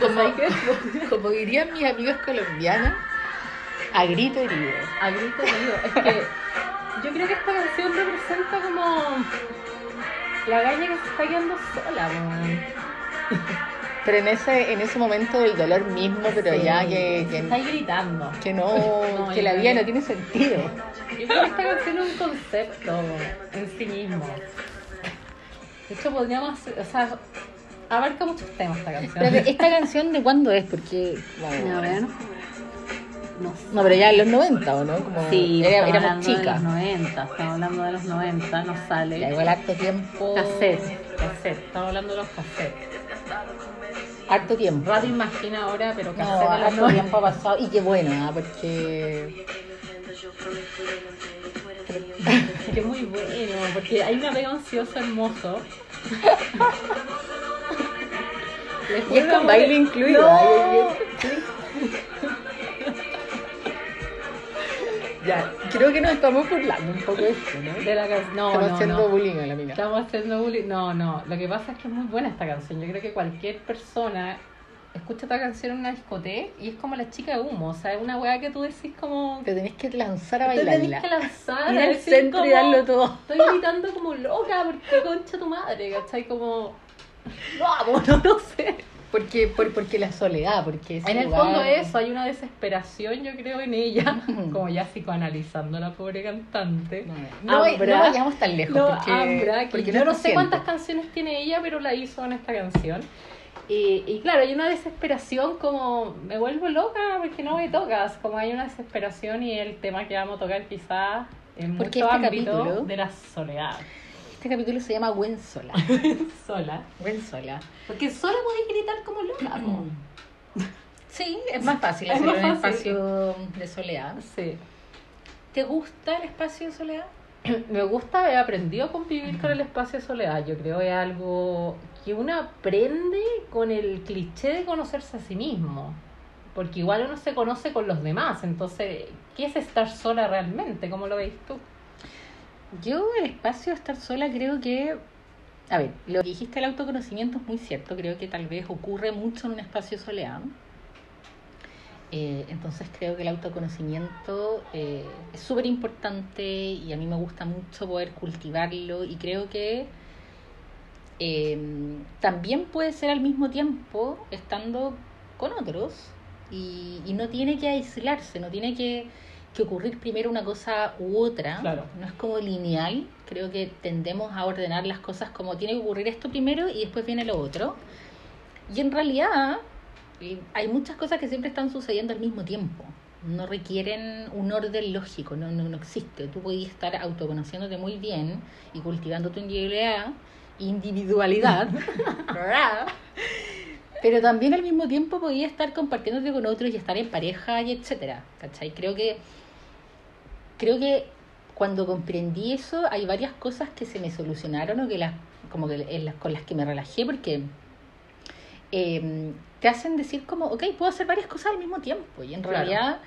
Como, como dirían mis amigos colombianos, a grito herido. A grito herido. Es que yo creo que esta canción representa como la gaña que se está quedando sola, weón. Pero en ese, en ese momento del dolor mismo, pero Sí. ya que, Está que, gritando. que no, No, que la vida no tiene sentido. Yo creo que esta canción es un concepto en sí mismo. De hecho, podríamos, hacer- o sea, abarca muchos temas esta canción. Pero esta canción de cuándo es, porque bueno, A ver. No sé. no, pero ya en los 90 o no, como Sí, era- estamos éramos hablando de chicas. los 90, estamos hablando de los 90, nos sale. Ya igual harto tiempo. Cassette, cassette, estamos hablando de los cassettes. Harto tiempo. Radio Imagina ahora, pero No, cassette los harto 90. tiempo ha pasado y qué bueno, ¿ah? porque. Que muy bueno, porque hay un apego ansioso hermoso. y es con baile incluido. No. Ya, creo que nos estamos burlando un poco de esto, ¿no? De la can- no, estamos no, haciendo no. bullying a la mina. Estamos haciendo bullying. No, no. Lo que pasa es que es muy buena esta canción. Yo creo que cualquier persona escucha esta canción en una discoteca y es como la chica de humo. O sea, es una weá que tú decís como. Te tenés que lanzar a Te tenés bailarla. que lanzar Ir al centro y darlo todo. Estoy gritando como loca porque concha tu madre, ¿cachai? Como. Vamos, no, no sé. Porque, por, porque la soledad, porque En el lugar- fondo eso, hay una desesperación, yo creo, en ella, como ya psicoanalizando a la pobre cantante. No, no, vay- no Ambra. vayamos tan lejos. No, porque, Ambra, que porque yo no sé cuántas canciones tiene ella, pero la hizo en esta canción. Y, y claro, hay una desesperación como, me vuelvo loca porque no me tocas, como hay una desesperación y el tema que vamos a tocar quizás en Porque mucho este ámbito capítulo- de la soledad. Este capítulo se llama Buen Sola. Sola. Buen Sola. Porque sola podéis gritar como loca. Sí, es más fácil Es hacerlo más en fácil. espacio de soledad. Sí. ¿Te gusta el espacio de soledad? Me gusta, he aprendido a convivir con el espacio de soledad. Yo creo que es algo que uno aprende con el cliché de conocerse a sí mismo. Porque igual uno se conoce con los demás. Entonces, ¿qué es estar sola realmente? ¿Cómo lo veis tú? Yo el espacio de estar sola creo que... A ver, lo que dijiste del autoconocimiento es muy cierto. Creo que tal vez ocurre mucho en un espacio de soledad. Eh, entonces creo que el autoconocimiento eh, es súper importante y a mí me gusta mucho poder cultivarlo y creo que eh, también puede ser al mismo tiempo estando con otros y, y no tiene que aislarse, no tiene que, que ocurrir primero una cosa u otra, Claro. no es como lineal, creo que tendemos a ordenar las cosas como tiene que ocurrir esto primero y después viene lo otro. Y en realidad eh, hay muchas cosas que siempre están sucediendo al mismo tiempo. No requieren un orden lógico, no, no, no existe. Tú puedes estar autoconociéndote muy bien y cultivando tu individualidad, individualidad, pero también al mismo tiempo podías estar compartiéndote con otros y estar en pareja y etcétera. ¿Cachai? Creo que creo que cuando comprendí eso hay varias cosas que se me solucionaron o que las como que en las, con las que me relajé porque eh, te hacen decir como, ok, puedo hacer varias cosas al mismo tiempo. Y en Claro. realidad,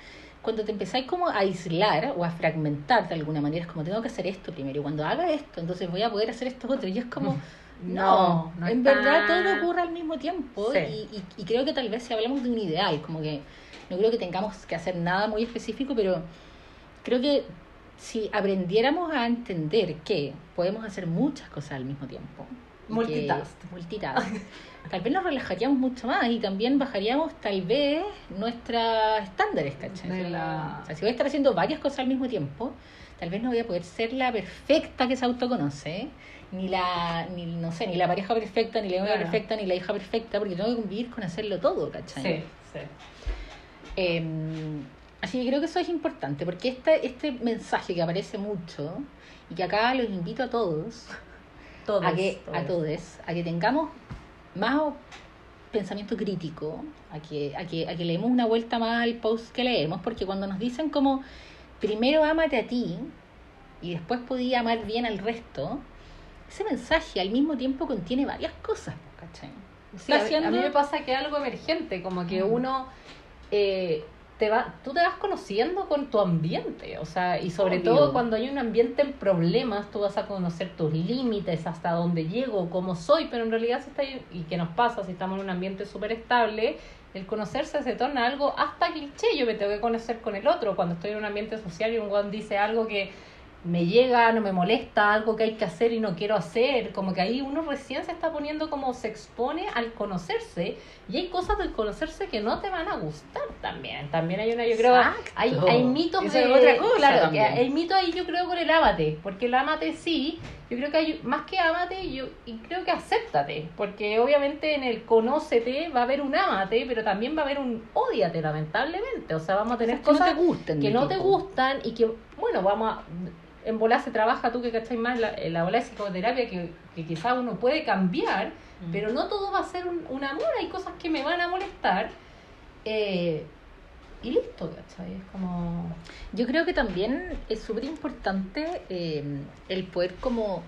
cuando te empezáis como a aislar o a fragmentar de alguna manera, es como, tengo que hacer esto primero. Y cuando haga esto, entonces voy a poder hacer esto otro. Y es como, no, no en verdad todo ocurre al mismo tiempo. Sí. Y, y, y creo que tal vez si hablamos de un ideal, como que no creo que tengamos que hacer nada muy específico, pero creo que si aprendiéramos a entender que podemos hacer muchas cosas al mismo tiempo. Multitask. multitask, tal vez nos relajaríamos mucho más y también bajaríamos tal vez nuestros estándares, ¿cachai? La- O sea, si voy a estar haciendo varias cosas al mismo tiempo, tal vez no voy a poder ser la perfecta que se autoconoce, ni la, ni, no sé, ni la pareja perfecta, ni la Claro. perfecta, ni la hija perfecta, porque tengo que convivir con hacerlo todo, ¿cachai? Sí, sí. Eh, Así que creo que eso es importante, porque este, este mensaje que aparece mucho y que acá los invito a todos, Todos, a que a todos. a que tengamos más pensamiento crítico, a que, a que, a que leemos una vuelta más al post que leemos, porque cuando nos dicen como primero ámate a ti y después podía amar bien al resto, ese mensaje al mismo tiempo contiene varias cosas, ¿cachai? Sí, a, mí- a mí haciendo- me pasa que es algo emergente, como que Mm. uno eh, te va, tú te vas conociendo con tu ambiente, o sea, y sobre Obvio. todo cuando hay un ambiente en problemas, tú vas a conocer tus límites, hasta dónde llego, cómo soy, pero en realidad si está y qué nos pasa si estamos en un ambiente súper estable, el conocerse se torna algo hasta cliché, yo me tengo que conocer con el otro, cuando estoy en un ambiente social y un guan dice algo que me llega, no me molesta, algo que hay que hacer y no quiero hacer, como que ahí uno recién se está poniendo como se expone al conocerse y hay cosas del conocerse que no te van a gustar también, también hay una, yo creo, hay, hay mitos Eso de otra cosa claro, que hay mitos ahí yo creo con el ámate, porque el ámate sí, yo creo que hay más que ámate, yo y creo que acéptate, porque obviamente en el conócete va a haber un ámate, pero también va a haber un ódiate lamentablemente, o sea, vamos a tener Cosas que no te gusten. que no te gustan y que, bueno, vamos a... En bola se trabaja, tú que cacháis más, la, la bola de psicoterapia, que, que quizás uno puede cambiar, Mm. pero no todo va a ser un, un amor, hay cosas que me van a molestar. eh, y listo, ¿cachai? Es como... Yo creo que también es súper importante eh, el poder como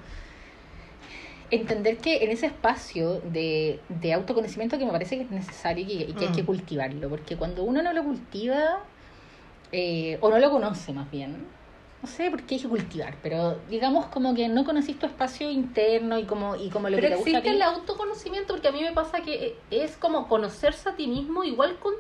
entender que en ese espacio de, de autoconocimiento que me parece que es necesario y que, y que hay Mm. que cultivarlo, porque cuando uno no lo cultiva, eh, o no lo conoce más bien, no sé por qué hay que cultivar, pero digamos como que no conocís tu espacio interno y como, y como lo Pero que te gusta existe el autoconocimiento porque a mí me pasa que es como conocerse a ti mismo igual con,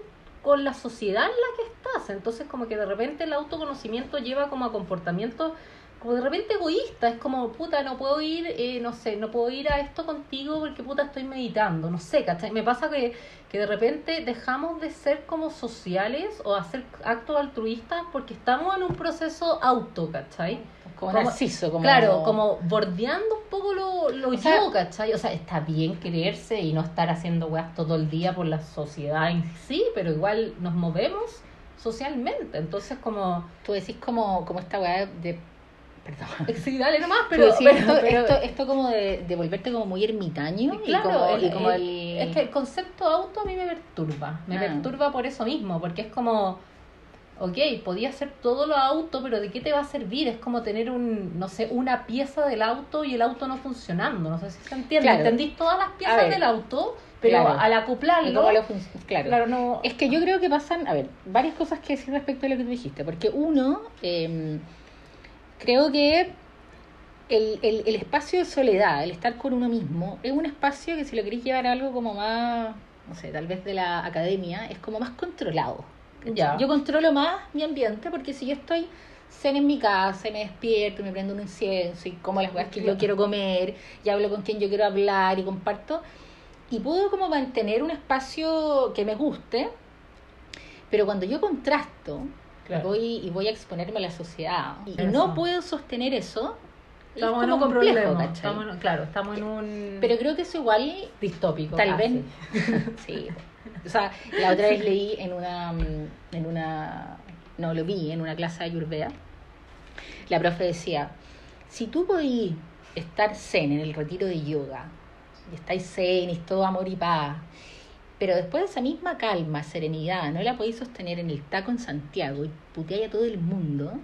con la sociedad en la que estás. Entonces como que de repente el autoconocimiento lleva como a comportamientos como de repente egoísta. Es como, puta, no puedo ir, eh, no sé, no puedo ir a esto contigo porque puta estoy meditando. No sé, ¿cachai? Me pasa que, que de repente dejamos de ser como sociales o hacer actos altruistas porque estamos en un proceso auto, ¿cachai? como, como- narciso, como... Claro, como bordeando un poco lo, lo O sea- yo, ¿cachai? O sea, está bien quererse y no estar haciendo weas todo el día por la sociedad en sí, pero igual nos movemos socialmente. Entonces, como. Tú decís como, como esta weá de... Perdón. Sí, dale nomás, Pero, pero. pero- esto, pero- esto, esto como de, de volverte como muy ermitaño y Claro, como, el- y como el- el... es que el concepto auto a mí me perturba. Me Ah. perturba por eso mismo, porque es como, ok, podía hacer todo lo auto, pero ¿de qué te va a servir? Es como tener un, no sé, una pieza del auto y el auto no funcionando. No sé si se entiende. Claro. Entendís todas las piezas del auto, pero Claro. al acoplarlo, claro. claro, no... Es que yo creo que pasan, a ver, varias cosas que decir respecto a lo que tú dijiste. Porque uno, eh, creo que el, el, el espacio de soledad, el estar con uno mismo, es un espacio que si lo queréis llevar a algo como más, no sé, tal vez de la academia, es como más controlado. Ya. Yo controlo más mi ambiente porque si yo estoy zen en mi casa y me despierto y me prendo un incienso y como las cosas que yo quiero comer y hablo con quien yo quiero hablar y comparto y puedo como mantener un espacio que me guste pero cuando yo contrasto Claro. voy y voy a exponerme a la sociedad y no puedo sostener eso es Estamos en como un complejo problema. en- claro, estamos en un pero creo que eso igual distópico. tal casi. vez sí o sea la otra vez leí en una en una no lo vi en una clase de Ayurveda la profe decía si tú podís estar zen en el retiro de yoga y estáis zen y es todo amor y paz pero después de esa misma calma, serenidad, no la podéis sostener en el taco en Santiago y puteáis a todo el mundo,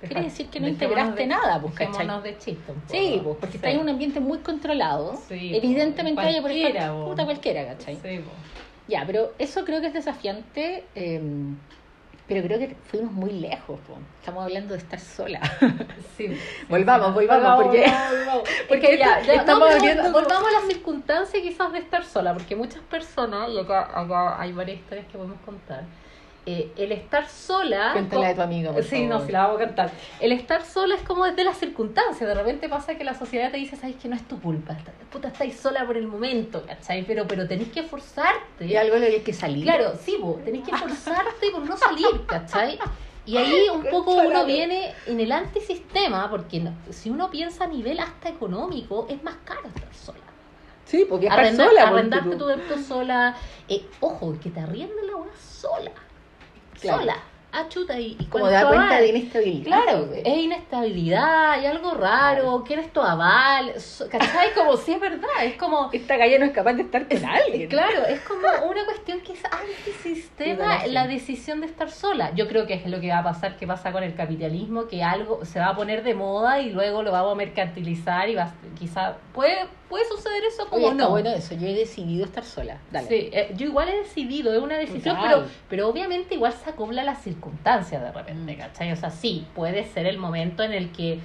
quiere decir que no Dejémonos integraste de- nada, pues, ¿cachai? de chiste un poco. Sí, pues, porque Sí. estáis en un ambiente muy controlado. Sí, Evidentemente vaya por estar po. puta cualquiera, ¿cachai? Sí, po. Ya, pero eso creo que es desafiante, eh, pero creo que fuimos muy lejos. po. Estamos hablando de estar sola. Sí. Volvamos, volvamos, porque- volvamos. porque ya, estamos no, volviendo- volvamos a la circunstancia quizás de estar sola, porque muchas personas, y acá, acá hay varias historias que podemos contar, eh, el estar sola... Cuéntala de tu amiga, por Sí, no, sí, la vamos a cantar. El estar sola es como desde las circunstancias. De repente pasa que la sociedad te dice, sabes que no es tu culpa. Puta, estáis sola por el momento, ¿cachai? Pero, pero tenés que esforzarte. Y algo le que salir. Claro, sí, vos tenés que esforzarte por no salir, ¿cachai? Y ahí un poco uno viene en el antisistema, porque no- si uno piensa a nivel hasta económico, es más caro estar sola. Sí, porque estar Arrendar- sola. arrendarte tu depto sola. Eh, ojo, que te arrienden la una sola. Claro. Sola. Ah, chuta, y, y Como es da cuenta aval? de inestabilidad. Claro, es inestabilidad, hay algo raro, ¿quién es tu aval? ¿Cachai? Como si es verdad, es como... Esta galla no es capaz de estar con alguien. Claro, es como una cuestión que es antisistema Totalmente. la decisión de estar sola. Yo creo que es lo que va a pasar, que pasa con el capitalismo, que algo se va a poner de moda y luego lo vamos a mercantilizar y va, quizá puede, puede suceder eso como Oye, no. bueno eso. Yo he decidido estar sola. Dale. Sí, eh, yo igual he decidido, es una decisión, Total. pero, pero obviamente igual se acopla a las circunstancias de repente, Mm. ¿cachai? O sea, sí, puede ser el momento en el que,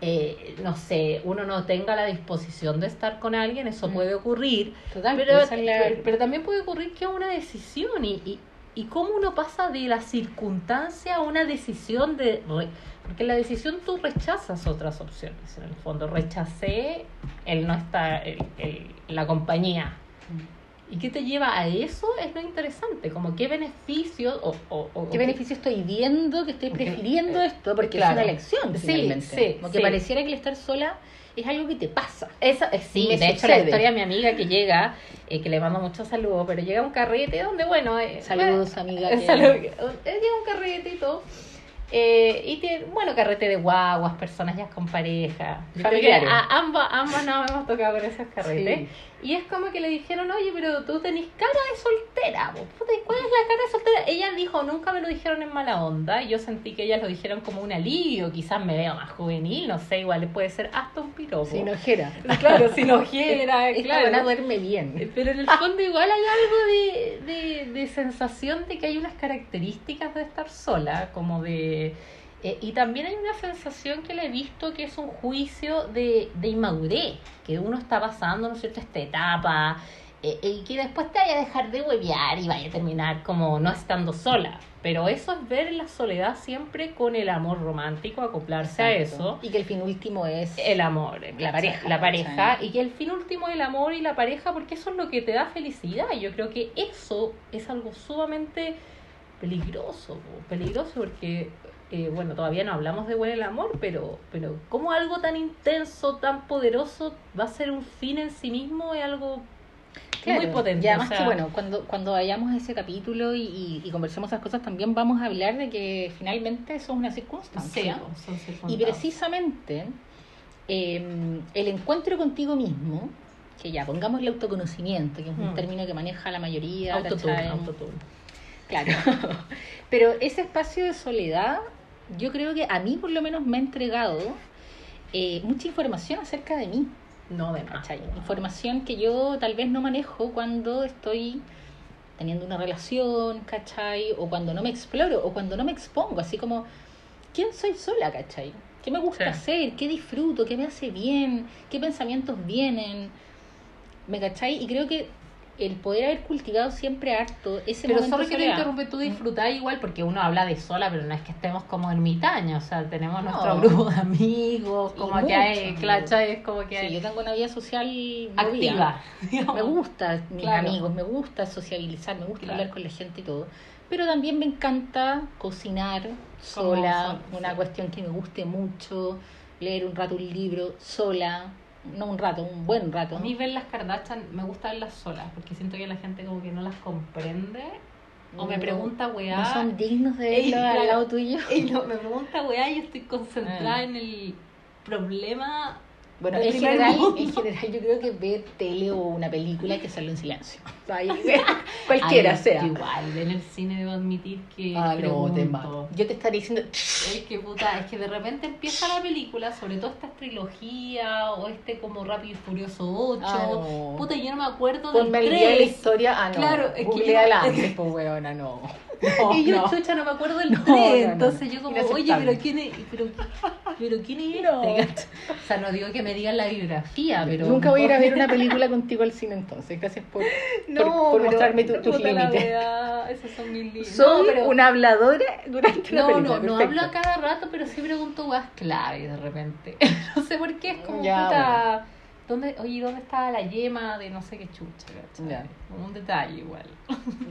eh, no sé, uno no tenga la disposición de estar con alguien, eso Mm. puede ocurrir, Total, pero, esa es la- pero, también puede ocurrir que una decisión y, y, y cómo uno pasa de la circunstancia a una decisión de... re- porque en la decisión tú rechazas otras opciones, en el fondo. Rechacé el no estar, el- el- la compañía. ¿Y qué te lleva a eso? Es lo interesante, como qué beneficios o, o- o- ¿Qué o beneficio estoy viendo que estoy prefiriendo eh, esto? Porque claro. es una elección, Sí, finalmente. sí, Como que pareciera que el estar sola es algo que te pasa. Esa, eh, sí, Me de hecho la historia de mi amiga que llega, eh, que le mando muchos saludos, pero llega a un carrete donde, bueno... eh, Saludos, amiga. Que- salud. Llega un carrete y todo. eh, y tiene, bueno, carrete de guaguas, personas ya con pareja. Familiares. ambas, ambas no hemos tocado con esos carretes. Sí. Y es como que le dijeron, oye, pero tú tenés cara de soltera. ¿y ¿Cuál es la cara de soltera? Ella dijo, nunca me lo dijeron en mala onda. Y yo sentí que ellas lo dijeron como un alivio. Quizás me veo más juvenil, no sé, igual puede ser hasta un piropo. Sin ojera. Claro, sin ojera, Esta claro. buena duerme bien. Pero en el fondo igual hay algo de, de, de sensación de que hay unas características de estar sola, como de... eh, y también hay una sensación que le he visto que es un juicio de, de inmadurez, que uno está pasando, ¿no es cierto?, esta etapa, eh, y que después te vaya a dejar de huevear y vaya a terminar como no estando sola. Pero eso es ver la soledad siempre con el amor romántico, acoplarse a eso Y que el fin último es el amor, La pareja, la pareja y que el fin último es el amor y la pareja porque eso es lo que te da felicidad y yo creo que eso es algo sumamente peligroso, peligroso porque eh, bueno, todavía no hablamos de buen el amor, pero pero cómo algo tan intenso, tan poderoso va a ser un fin en sí mismo es algo Claro, muy potente. Y además o sea, que, bueno, cuando, cuando vayamos a ese capítulo y, y, y conversemos esas cosas, también vamos a hablar de que finalmente eso es una circunstancia. son y precisamente eh, el encuentro contigo mismo, que ya pongamos el autoconocimiento, que es un Mm. término que maneja la mayoría, autotune, autotune. Claro. Pero ese espacio de soledad, yo creo que a mí por lo menos me ha entregado eh, mucha información acerca de mí. No de más. ¿cachai? Información que yo tal vez no manejo cuando estoy teniendo una relación, ¿cachai? O cuando no me exploro, o cuando no me expongo, así como, ¿quién soy sola, ¿cachai? ¿Qué me gusta Sí. hacer? ¿Qué disfruto? ¿Qué me hace bien? ¿Qué pensamientos vienen? ¿Me cachai? Y creo que el poder haber cultivado siempre harto ese Pero momento de que te interrumpe, tú disfrutás igual porque uno habla de sola, pero no es que estemos como ermitaños, o sea, tenemos No. nuestro grupo de amigos, como Y que hay, clacha, es como que Sí, hay yo tengo una vida social activa. Me gusta mis Claro. amigos, me gusta sociabilizar, me gusta Claro. hablar con la gente y todo. Pero también me encanta cocinar sola, una sí. cuestión que me guste mucho, leer un rato un libro sola, no un rato, un buen rato. A mí ver las Kardashian, me gusta verlas solas, porque siento que la gente como que no las comprende, o me pregunta, weá, No son dignos de verlo al claro. lado tuyo. no, me pregunta, weá, y yo estoy concentrada Ah. en el problema Bueno, en general, mundo. en general yo creo que ver tele o una película hay que hacerlo en silencio. Ahí, cualquiera Ay, sea. Igual, en el cine debo admitir que Ah, no, te. Yo te estaría diciendo... Es que puta, es que de repente empieza la película, sobre todo esta trilogía o este como Rápido y Furioso 8. Ah, no. Puta, yo no me acuerdo del Ponme de la 3. historia. Ah, no. Claro, es que antes, pues, weona, no. No, y yo, no. chucha, no me acuerdo del No, 3. no, no. Entonces yo como, oye, pero quién es, pero, pero quién es este? O sea, no digo que me digan la biografía, pero... Nunca voy a ir a ver una película contigo al cine entonces. Gracias por, No, por, por pero- mostrarme tu- tus la límites. esos son mis límites. Soy No, pero- una habladora durante la No, película. no, no hablo a cada rato, pero sí pregunto weas clave de repente. no sé por qué, es como Ya, puta. ¿Dónde, oye, ¿dónde estaba la yema de no sé qué chucha? un detalle igual.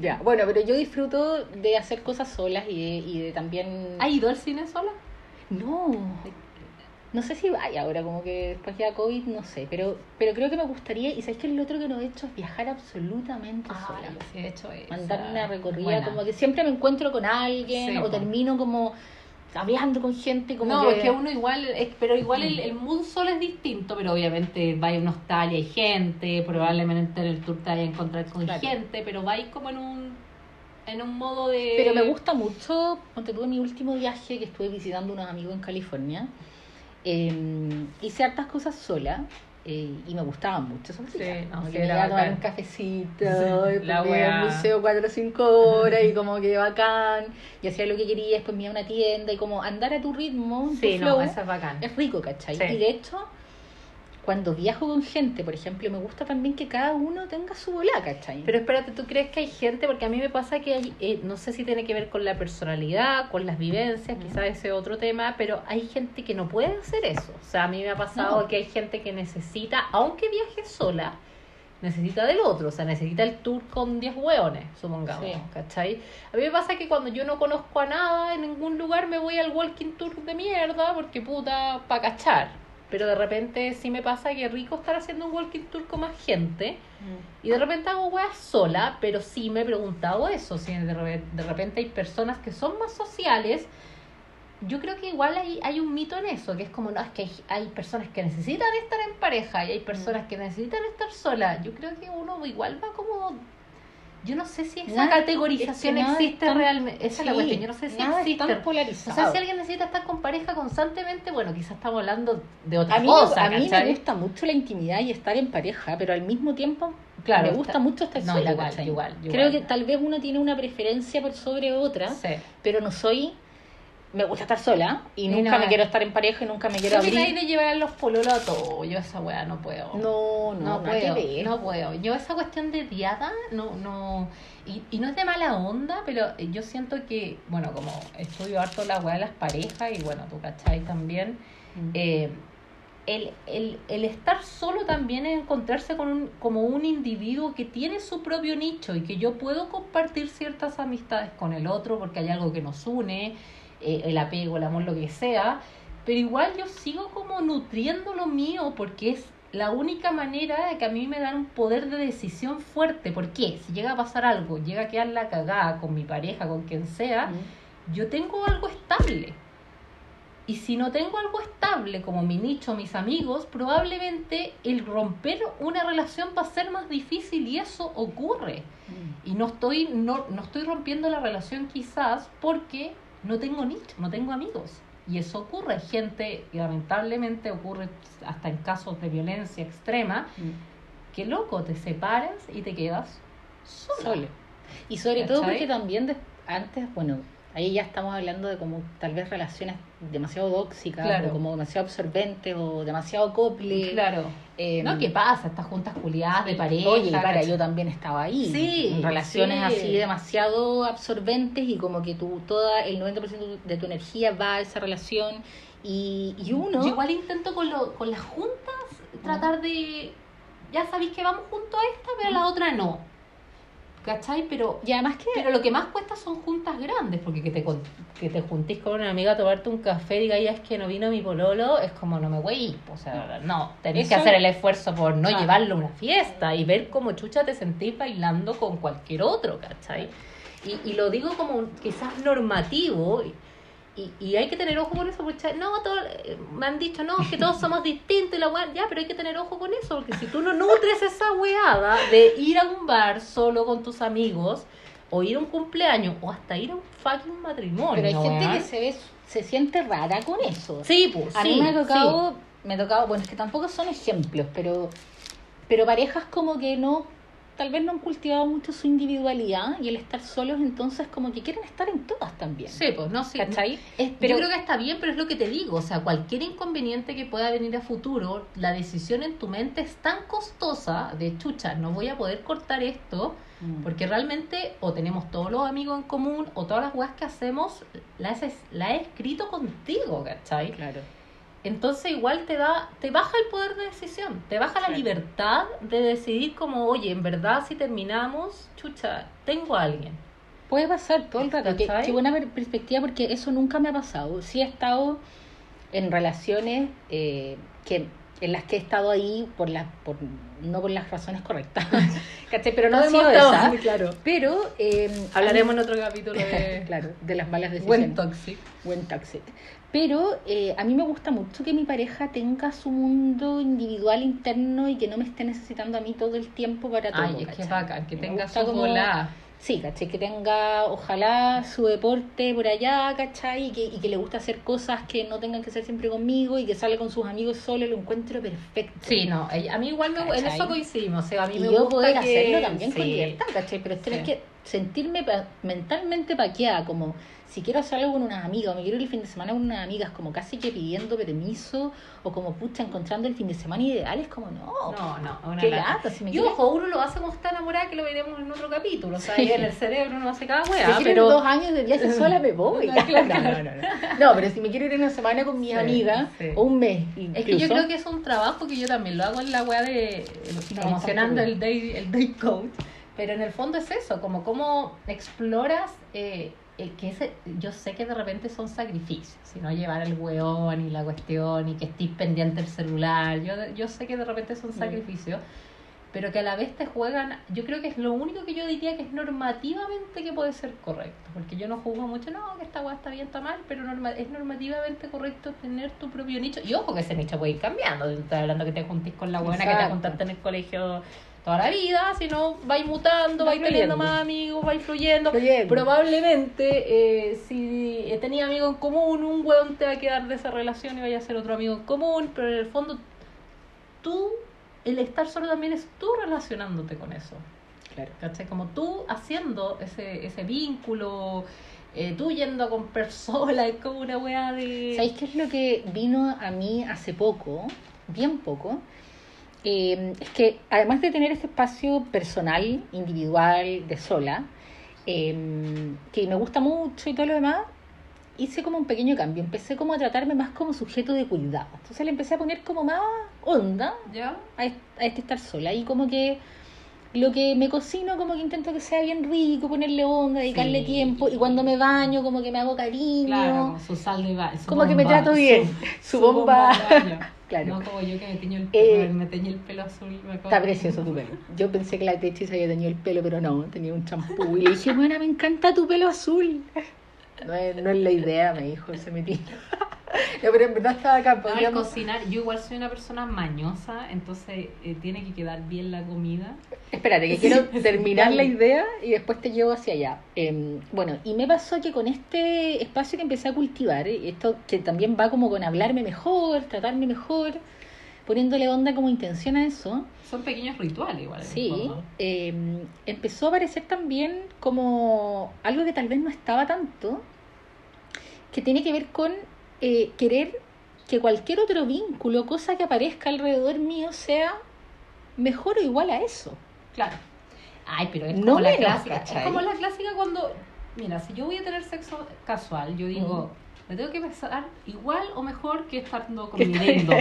Ya, bueno, pero yo disfruto de hacer cosas solas y de, y de también... ¿Has ido al cine sola? No. No sé si vaya ahora, como que después ya COVID, no sé, pero, pero creo que me gustaría, y sabes que lo otro que no he hecho es viajar absolutamente Ah, sola. yo sí he hecho eso. Mandar una recorrida, Buena. como que siempre me encuentro con alguien Sí, o termino como hablando con gente como no, que... es que uno igual, es- pero igual el, el mood solo es distinto, pero obviamente va a un hostal y hay gente, probablemente en el tour te vayas a encontrar con Claro. gente, pero vais como en un en un modo de... Pero me gusta mucho, ponte tuve mi último viaje que estuve visitando unos amigos en California. Eh, hice hartas cosas sola eh, y me gustaban mucho esos Sí, días. no, sí, me iba a tomar un cafecito, Sí, la weá. museo cuatro o cinco horas y como que bacán. Y hacía lo que quería, después me iba a una tienda y como andar a tu ritmo, Sí, tu no, flow, eso es bacán. es rico, ¿cachai? Y de hecho, cuando viajo con gente, por ejemplo, me gusta también que cada uno tenga su bola, ¿cachai? Pero espérate, ¿tú crees que hay gente? Porque a mí me pasa que hay, eh, no sé si tiene que ver con la personalidad, con las vivencias, quizás ese es otro tema, pero hay gente que no puede hacer eso. O sea, a mí me ha pasado No. que hay gente que necesita, aunque viaje sola, necesita del otro, o sea, necesita el tour con 10 hueones, supongamos, Sí. ¿cachai? A mí me pasa que cuando yo no conozco a nada en ningún lugar me voy al walking tour de mierda, porque puta, pa' cachar. Pero de repente sí me pasa que es rico estar haciendo un walking tour con más gente. Mm. Y de repente hago weas sola, pero sí me he preguntado eso. Si de, re- de repente hay personas que son más sociales, yo creo que igual hay, hay un mito en eso, que es como, no, es que hay, hay personas que necesitan estar en pareja y hay personas que necesitan estar solas. Yo creo que uno igual va como... Yo no sé si esa Nada- categorización es que nada existe tan- realmente. Esa es la cuestión. Yo no sé si existe. tan O polarizado. sea, si alguien necesita estar con pareja constantemente, bueno, quizás estamos hablando de otra A mí, cosa. a mí me gusta mucho la intimidad y estar en pareja, pero al mismo tiempo Claro, me gusta está- mucho estar no, sola. igual, ¿cachai? igual, Creo igual. que tal vez uno tiene una preferencia por sobre otra, Sí. pero no soy... Me gusta estar sola y nunca no, me quiero estar en pareja y nunca me quiero abrir. nadie de llevar a los pololos a todo. Yo esa weá no puedo. No, no, no puedo. No puedo. Yo esa cuestión de diada, no, no. Y, y no es de mala onda, pero yo siento que, bueno, como estudio harto la weá de las parejas y bueno, tú cachai también. Mm. eh, el, el, el estar solo también es encontrarse con un, como un individuo que tiene su propio nicho y que yo puedo compartir ciertas amistades con el otro porque hay algo que nos une, eh, el apego, el amor, lo que sea, pero igual yo sigo como nutriendo lo mío porque es la única manera de que a mí me dan un poder de decisión fuerte. ¿Por qué? Si llega a pasar algo, llega a quedar la cagada con mi pareja, con quien sea, Mm. yo tengo algo estable. Y si no tengo algo estable como mi nicho, mis amigos, probablemente el romper una relación va a ser más difícil y eso ocurre. Mm. Y no estoy, no, no estoy rompiendo la relación quizás porque no tengo nicho, no tengo amigos. Y eso ocurre. Gente, y lamentablemente ocurre hasta en casos de violencia extrema, Mm. que loco, te separas y te quedas sola. Solo. Y sobre todo porque también antes, bueno, ahí ya estamos hablando de como tal vez relaciones demasiado tóxicas Claro. o como demasiado absorbentes o demasiado cople. Claro. Eh, no, ¿qué pasa? Estas juntas culiadas de pareja. Oye, y para, yo también estaba ahí. Sí, En relaciones sí. así demasiado absorbentes y como que tú, toda el 90% de tu energía va a esa relación y, y uno... Yo igual intento con, lo, con las juntas tratar de. Ya sabéis que vamos junto a esta, pero a la otra no. ¿Cachai? Pero, Y además que... pero lo que más cuesta son juntas grandes, porque que te, que te juntís con una amiga a tomarte un café y digas, "Ya es que no vino mi pololo, es como no me voy. O sea, no, tenés que hacer el esfuerzo por no Claro. llevarlo a una fiesta y ver cómo chucha te sentís bailando con cualquier otro, ¿cachai? Y, y lo digo como quizás normativo. Y, y, hay que tener ojo con eso, porque no, todo- me han dicho, no, que todos somos distintos y la weá, ya, pero hay que tener ojo con eso, porque si tú no nutres esa weada de ir a un bar solo con tus amigos, o ir a un cumpleaños, o hasta ir a un fucking matrimonio. Pero hay gente que se ve, se siente rara con eso. Sí, pues, A sí, mí me ha sí. tocado, me ha tocado, bueno, es que tampoco son ejemplos, pero, pero parejas como que no, tal vez no han cultivado mucho su individualidad y el estar solos, entonces como que quieren estar en todas también. Sí, pues, no, sí. ¿Cachai? Es- Pero- yo creo que está bien, pero es lo que te digo. O sea, cualquier inconveniente que pueda venir a futuro, la decisión en tu mente es tan costosa de chucha, no voy a poder cortar esto, Mm. porque realmente o tenemos todos los amigos en común o todas las weas que hacemos las la he escrito contigo, ¿cachai? Claro. Entonces igual te da, te baja el poder de decisión, te baja la libertad de decidir como, oye, en verdad si terminamos, chucha, tengo a alguien. Puede pasar todo el rato. Qué, ¿Cachai? qué buena per- perspectiva porque eso nunca me ha pasado. Sí he estado en relaciones eh, que en las que he estado ahí por las por no por las razones correctas ¿cachai? pero no, No ha sido hemos estado esa muy claro. pero eh, Hablaremos en otro capítulo de claro de las malas decisiones Buen Toxic. buen toxic. Pero eh, a mí me gusta mucho que mi pareja tenga su mundo individual interno y que no me esté necesitando a mí todo el tiempo para todo. Ay, es que ¿cachai? es bacán, que Me tenga su como- volada. Sí, ¿cachai? Que tenga, ojalá, su deporte por allá, ¿cachai? Y que, y que le gusta hacer cosas que no tengan que ser siempre conmigo y que salga con sus amigos solo, lo encuentro perfecto. Sí, no, ella- a mí igual me, en eso coincidimos. O sea, a mí y me yo gusta poder que- hacerlo también con libertad, ¿cachai? Pero Sí. que sentirme pa- mentalmente paqueada, como si quiero hacer algo con unas amigas, o me quiero ir el fin de semana con unas amigas, como casi que pidiendo permiso, o como pucha, encontrando el fin de semana ideal, es como no, No, no, una qué lata. lata, si me Y quiero, ojo, uno lo hace como está enamorada que lo veremos en otro capítulo. O sea, Sí. en el cerebro uno hace cada si me quiero pero... ir dos años de viaje sola, me voy. No, no, claro, no, no, no. No, pero si me quiero ir una semana con mis Sí, amigas, sí. o un mes, Es que yo creo que es un trabajo que yo también lo hago en la wea de promocionando el day, el day coach, pero en el fondo es eso, como cómo exploras eh, eh, que ese, yo sé que de repente son sacrificios, si no llevar el weón y la cuestión y que estés pendiente del celular, yo, yo sé que de repente son Mm. sacrificios, pero que a la vez te juegan, yo creo que es lo único que yo diría que es normativamente que puede ser correcto, porque yo no juzgo mucho, no, que esta weá está bien, está mal, pero norma- es normativamente correcto tener tu propio nicho, y ojo que ese nicho puede ir cambiando, estoy hablando que te juntís con la buena que te juntaste en el colegio toda la vida, sino vais mutando, Va vais teniendo más amigos, vais fluyendo, Fluyendo. probablemente eh, si tenía amigos en común, un weón te va a quedar de esa relación y vaya a ser otro amigo en común, pero en el fondo tú, el estar solo también es tú relacionándote con eso. Claro. ¿Cachai? Como tú haciendo ese, ese vínculo, eh, tú yendo con personas, es como una weá de... ¿Sabéis qué es lo que vino a mí hace poco? Bien poco. Eh, es que además de tener este espacio personal, individual, de sola, eh, que me gusta mucho y todo lo demás, hice como un pequeño cambio. Empecé como a tratarme más como sujeto de cuidado. Entonces le empecé a poner como más onda ¿Ya? a a este estar sola. Y como que lo que me cocino, como que intento que sea bien rico, ponerle onda, dedicarle Sí. tiempo. Y cuando me baño, como que me hago cariño. Claro, como su sal de ba- su Como que me trato bien. Su, Su bomba. de baño. Claro. No como yo que me teño el Eh, pelo, me teñí el pelo azul. me Está precioso tu pelo. Yo pensé que la Techi se había teñido el pelo, pero no, tenía un champú. Y le dije, bueno, me encanta tu pelo azul. No es, no es la idea, me dijo, se metió. No, pero en verdad estaba acá. No, el podríamos- cocinar, yo igual soy una persona mañosa, entonces eh, tiene que quedar bien la comida. Espérate, que Sí, quiero terminar la idea y después te llevo hacia allá. Eh, bueno, y me pasó que con este espacio que empecé a cultivar, esto que también va como con hablarme mejor, tratarme mejor, poniéndole onda como intención a eso, Son pequeños rituales igual. Sí, eh, empezó a aparecer también como algo que tal vez no estaba tanto, que tiene que ver con eh, querer que cualquier otro vínculo, cosa que aparezca alrededor mío, sea mejor o igual a eso. Claro. Ay, pero es No como la clásica. Es como la clásica cuando, mira, si yo voy a tener sexo casual, yo digo, me tengo que besar igual o mejor que estando con mi lindo.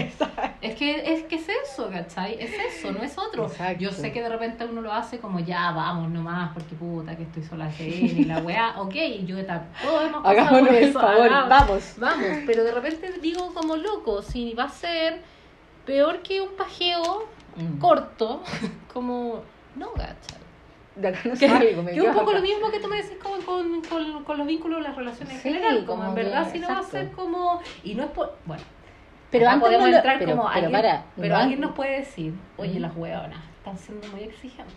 Es que, es que es eso, ¿cachai? Es eso, no es otro. Exacto. Yo sé que de repente uno lo hace como ya, vamos nomás, porque puta, que estoy sola de y la weá, ok, yo ta- todos hemos pasado Hagámonos por el eso, favor, hagamos- vamos. Vamos, pero de repente digo como loco, si va a ser peor que un pajeo Mm. corto, como no, ¿cachai? De acá no Que, salgo, me que un poco acá. lo mismo que tú me decís como con, con, con los vínculos, las relaciones en Sí, general, como, como en verdad que- si no va a ser como, y no es por, bueno, Pero acá antes podemos no lo- entrar pero- como pero alguien, para, pero no alguien nos puede decir, oye las hueonas están siendo muy exigentes.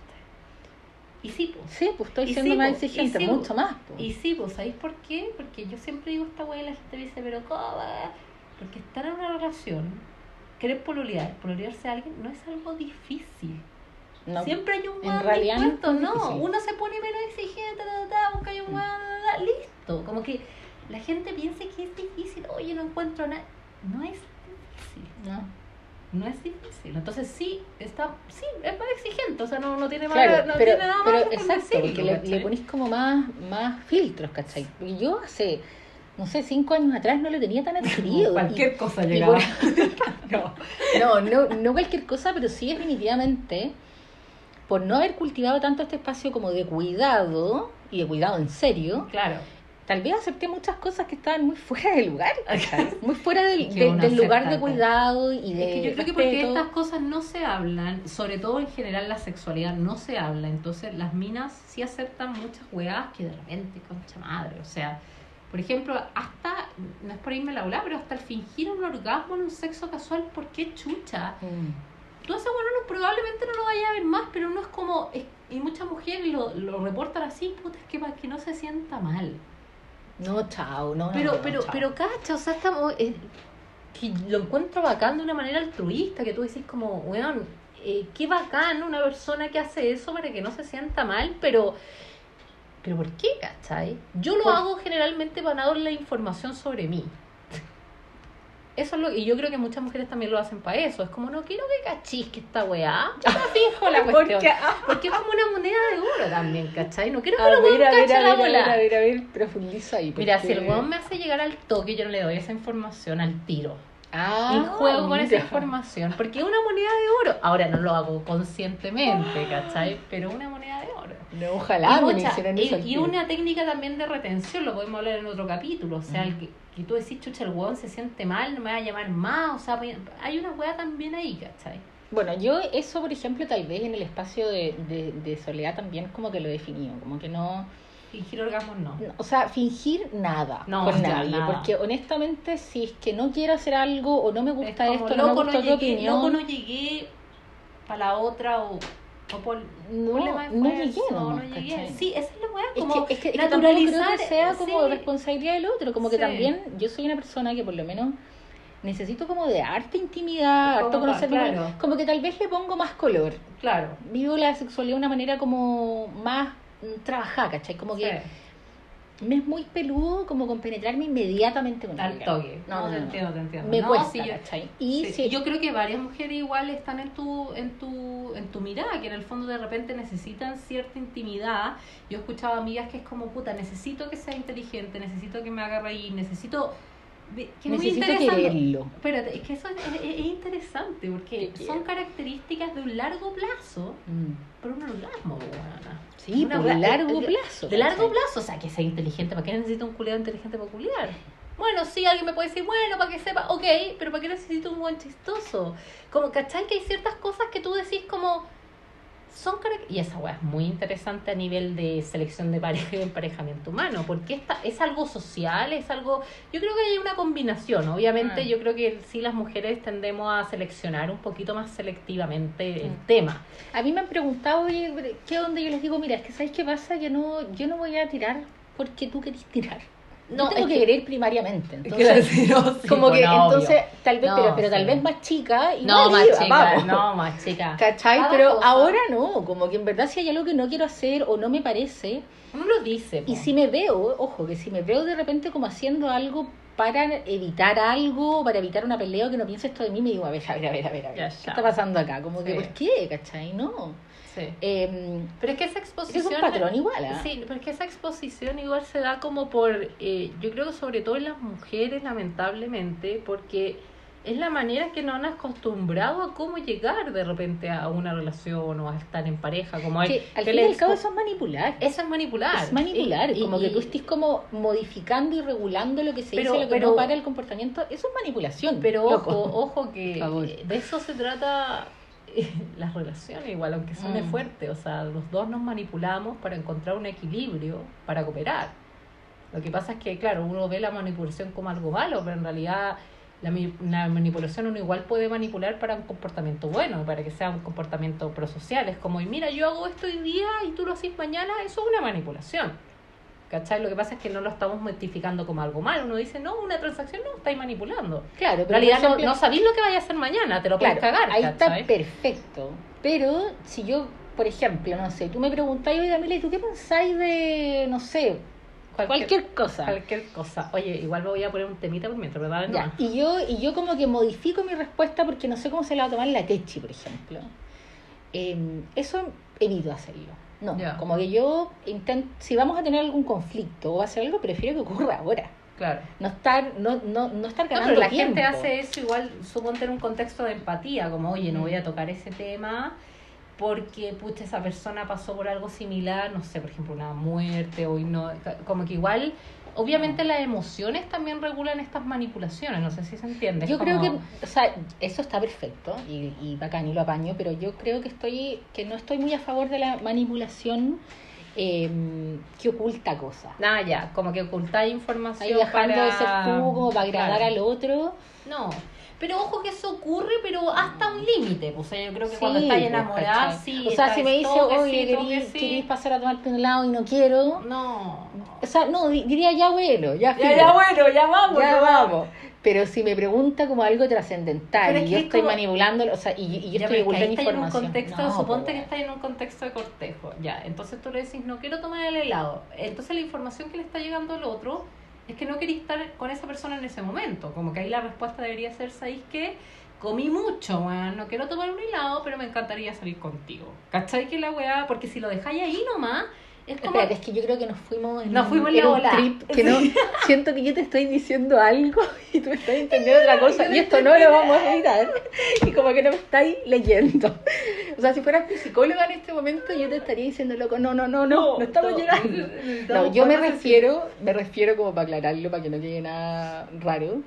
Y sí, pues. Sí, pues estoy Y siendo sí, más exigente, sí, mucho más. po. Y sí, pues ¿sabéis por qué? Porque yo siempre digo esta hueá y la gente me dice, pero ¿cómo? Porque estar en una relación, querer pololear, pololearse a alguien no es algo difícil. No. Siempre hay un weón no dispuesto, no. difícil. Uno se pone menos exigente, ta, ta, ta, busca un weón, listo. Como que la gente piensa que es difícil, oye, no encuentro nada. No es difícil, No. no es difícil. Entonces sí, está, sí, es más exigente, o sea, no, no tiene Claro, mala- no pero, tiene nada pero por exacto, decirlo, porque le, le ponís como más, más filtros, ¿cachai? Porque yo hace, no sé, cinco años atrás no lo tenía tan adquirido. Cualquier y- cosa llegaba. por- no, no, no, no cualquier cosa, pero sí definitivamente, por no haber cultivado tanto este espacio como de cuidado, y de cuidado en serio, Claro. tal vez acepté muchas cosas que estaban muy fuera de lugar, muy fuera del, de- del lugar de todo. cuidado y de Es que yo creo que porque estas cosas no se hablan, sobre todo en general la sexualidad no se habla, entonces las minas sí aceptan muchas weas que de repente, concha madre, o sea, por ejemplo, hasta, no es por irme a la bola, pero hasta el fingir un orgasmo en un sexo casual, ¿por qué chucha? Mm. Tú ese bueno no, probablemente no lo vayas a ver más, pero no es como, es- y muchas mujeres lo, lo reportan así, puta, es que para que no se sienta mal. No, chao, no, no, Pero, no, pero, chao. pero cacha, o sea, estamos. eh, que lo encuentro bacán de una manera altruista, que tú decís como, weón, eh, qué bacán una persona que hace eso para que no se sienta mal, pero. Pero ¿por qué, cachai? Yo lo Por- hago generalmente para dar la información sobre mí. Eso es lo y yo creo que muchas mujeres también lo hacen para eso. Es como, no quiero que cachisque esta weá. Yo la fijo la cuestión. Porque, ah, Porque es como una moneda de oro también, ¿cachai? No quiero que a lo ver, a ver, a la ver, a ver, bola. a ver, profundiza ahí. Mira, si el weón me hace llegar al toque, yo no le doy esa información al tiro. Ah, y juego con esa información. Porque es una moneda de oro. Ahora no lo hago conscientemente, ¿cachai? Pero una moneda de oro. No, ojalá y, me mucha- y- y una técnica también de retención, lo podemos hablar en otro capítulo. O sea, Mm. el que, que tú decís, chucha, el weón se siente mal, no me va a llamar más. O sea, hay una weá también ahí, ¿cachai? Bueno, yo eso, por ejemplo, tal vez en el espacio de, de, de soledad también como que lo he definido, como que no, Fingir orgasmos no. no- o sea, fingir nada No, con nadie, nada. porque honestamente si es que no quiero hacer algo o no me gusta esto, no me loco, gusta tu llegué, opinión, loco, no llegué para la otra o, o por, no, no llegué no, llegué. ¿cachai? Sí, esa es la weá, Es como que, es que, es que naturalizar, que sea como sí. responsabilidad del otro, como que Sí. también yo soy una persona que por lo menos necesito como de harta intimidad, harto conocerme, claro. como que tal vez le pongo más color, Claro. vivo la sexualidad de una manera como más trabajada, ¿cachai? Como que Sí. me es muy peludo como con penetrarme inmediatamente con Al toque. No, No, no, te entiendo, te entiendo. Me cuesta, sí, ¿cachai? Y Sí, si- Yo creo que varias mujeres igual están en tu, en tu, en tu mirada, que en el fondo de repente necesitan cierta intimidad. Yo he escuchado amigas que es como puta, necesito que sea inteligente, necesito que me haga reír, necesito que es muy necesito interesante. quererlo. Espérate, es que eso es, es- es interesante porque Que son características de un largo plazo Mm. por un orgasmo, buena. Sí, por wea- largo de- plazo. De largo ¿cachai? plazo, o sea, que sea inteligente. ¿Para qué necesito un culiado inteligente para culiar? Bueno, sí, alguien me puede decir, bueno, para que sepa, ok, pero ¿para qué necesito un buen chistoso? Como, ¿cachai? Que hay ciertas cosas que tú decís como... Son y esa weá es muy interesante a nivel de selección de pareja y emparejamiento humano, porque esta es algo social, es algo, yo creo que hay una combinación, obviamente Ah. yo creo que sí las mujeres tendemos a seleccionar un poquito más selectivamente el Mm. tema, A mí me han preguntado, oye, ¿qué onda? Yo les digo, mira, es que ¿sabes qué pasa? Que no, yo no voy a tirar porque tú querés tirar. No, tengo es que que- querer primariamente. Entonces, no, sí, como que obvio. entonces, tal vez, No, pero, pero sí. tal vez más chica y No, más chica, vamos. no, más chica. ¿Cachai? Pero cosa. ahora no, como que en verdad si hay algo que no quiero hacer o no me parece, Uno lo dice. po. y si me veo, ojo, que si me veo de repente como haciendo algo para evitar algo, para evitar una pelea o que no piense esto de mí, me digo, a ver, a ver, a ver, a ver, a ver, ¿qué está pasando acá? Como que. ¿por qué? ¿Cachai? No. Sí. Eh, Pero es que esa es exposición. un patrón igual, ¿ah? Sí, pero es que esa exposición igual se da como por. eh, yo creo que sobre todo en las mujeres, lamentablemente, porque es la manera que nos han acostumbrado a cómo llegar de repente a una relación o a estar en pareja. Como Que al que fin y al cabo eso es manipular. Eso es manipular. Es manipular, Y- como y- que tú estés como modificando y regulando lo que se Pero- dice, lo que pero- no para el comportamiento, eso es manipulación. Pero loco. ojo, ojo que de eso se trata las relaciones, igual, aunque suene Mm. fuerte. O sea, los dos nos manipulamos para encontrar un equilibrio, para cooperar. Lo que pasa es que, claro, uno ve la manipulación como algo malo, pero en realidad la, mi- la manipulación uno igual puede manipular para un comportamiento bueno, para que sea un comportamiento prosocial. Es como, y mira, yo hago esto hoy día y tú lo haces mañana, eso es una manipulación. ¿Cachai? Lo que pasa es que no lo estamos modificando como algo malo. Uno dice, no, una transacción no, estáis manipulando. Claro, En pero realidad por no, no sabéis lo que vaya a hacer mañana, te lo puedes cagar. ahí está perfecto. Pero si yo, por ejemplo, no sé, tú me preguntáis, oye, Camila, ¿y tú qué pensáis de, no sé, cualquier, cosa? Cualquier cosa. Oye, igual me voy a poner un temita por mientras va Ya, y yo, y yo como que modifico mi respuesta porque no sé cómo se la va a tomar la Techi, por ejemplo. Eh, eso evito hacerlo. No, como que yo intento, si vamos a tener algún conflicto o hacer algo, prefiero que ocurra ahora. Claro. No estar, no, no, no estar No, ganando pero la tiempo. gente hace eso igual, suponte en un contexto de empatía, como, oye, no voy a tocar ese tema porque, pucha, esa persona pasó por algo similar, no sé, por ejemplo, una muerte o no, como que igual obviamente las emociones también regulan estas manipulaciones, no sé si se entiende. Yo creo que, o sea, eso está perfecto y, y bacán y lo apaño, pero yo creo que estoy, que no estoy muy a favor de la manipulación eh, que oculta cosas. Nada, ya, como que ocultáis información. Ahí dejando para... de ser tú como para agradar Claro. al otro. No, pero ojo que eso ocurre, pero hasta un límite. Pues, o sea, yo creo que cuando estás pues, enamorada, sí. O sea, si me dice, oye, sí, querís, pasar a tomarte un helado y no quiero. No. O sea, no, di- diría ya bueno, ya Ya, filo, ya, bueno, ya vamos. ya ya vamos. Pero si me pregunta como algo trascendental y yo es estoy como- manipulándolo, o sea, y, y yo Ya, estoy ocultando estáis en un información. contexto, No, suponte po, que estáis en un contexto de cortejo, ya, entonces tú le decís, no quiero tomar el helado, entonces la información que le está llegando al otro es que no queréis estar con esa persona en ese momento, como que ahí la respuesta debería ser, ¿sabéis qué? Comí mucho, weón, no quiero tomar un helado, pero me encantaría salir contigo. ¿Cachai que la weá? Porque si lo dejáis ahí nomás, es como... Espérate, es que yo creo que nos fuimos en, Nos fuimos en la un trip que no siento que yo te estoy diciendo algo y tú estás entendiendo otra cosa y esto no lo vamos a editar y como que no me estáis leyendo. O sea, si fueras psicóloga en este momento yo te estaría diciendo loco, no, no, no, no, no estamos llegando. No, yo me refiero, me refiero como para aclararlo, para que no quede nada raro.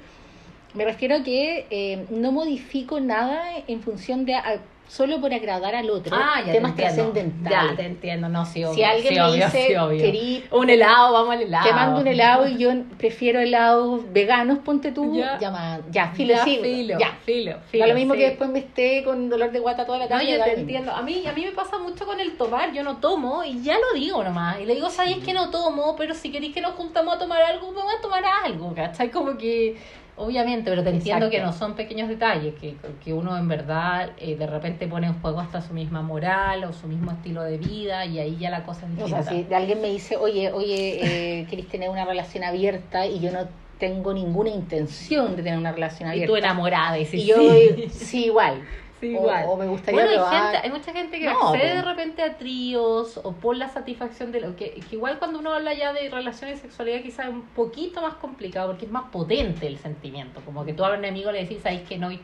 Me refiero a que eh, no modifico nada en función de a- solo por agradar al otro. Ah, ya temas te trascendentales. Ya, te entiendo, no, sí, obvio. si alguien sí, me obvio, dice, sí, obvio. querí Un helado, vamos al helado. te mando un helado y yo prefiero helados veganos, ponte tú, Ya. ya, ya filo, Ya, sí, filo, ya. filo, filo, lo mismo que después me esté con dolor de guata toda la No, tarde. yo da te mismo. entiendo. A mí, a mí me pasa mucho con el tomar. Yo no tomo y ya lo digo nomás. Y le digo, ¿sabéis que no tomo? Pero si queréis que nos juntamos a tomar algo, me voy a tomar algo. ¿Cachai? Como que, obviamente, pero te entiendo Exacto. que no son pequeños detalles. Que, que uno en verdad eh, de repente pone en juego hasta su misma moral o su mismo estilo de vida. Y ahí ya la cosa es O distinta. sea, si alguien me dice, oye, oye, eh, ¿querés tener una relación abierta? Y yo no tengo ninguna intención de tener una relación y abierta. tú enamorada y Y yo, sí. sí, igual. Sí, O- igual. O, me gustaría Bueno, hay, probar. gente, hay mucha gente que No, accede de repente a tríos o por la satisfacción de lo que, que igual cuando uno habla ya de relaciones y sexualidad quizás es un poquito más complicado porque es más potente el sentimiento, como que tú a un amigo le decís sabéis que no y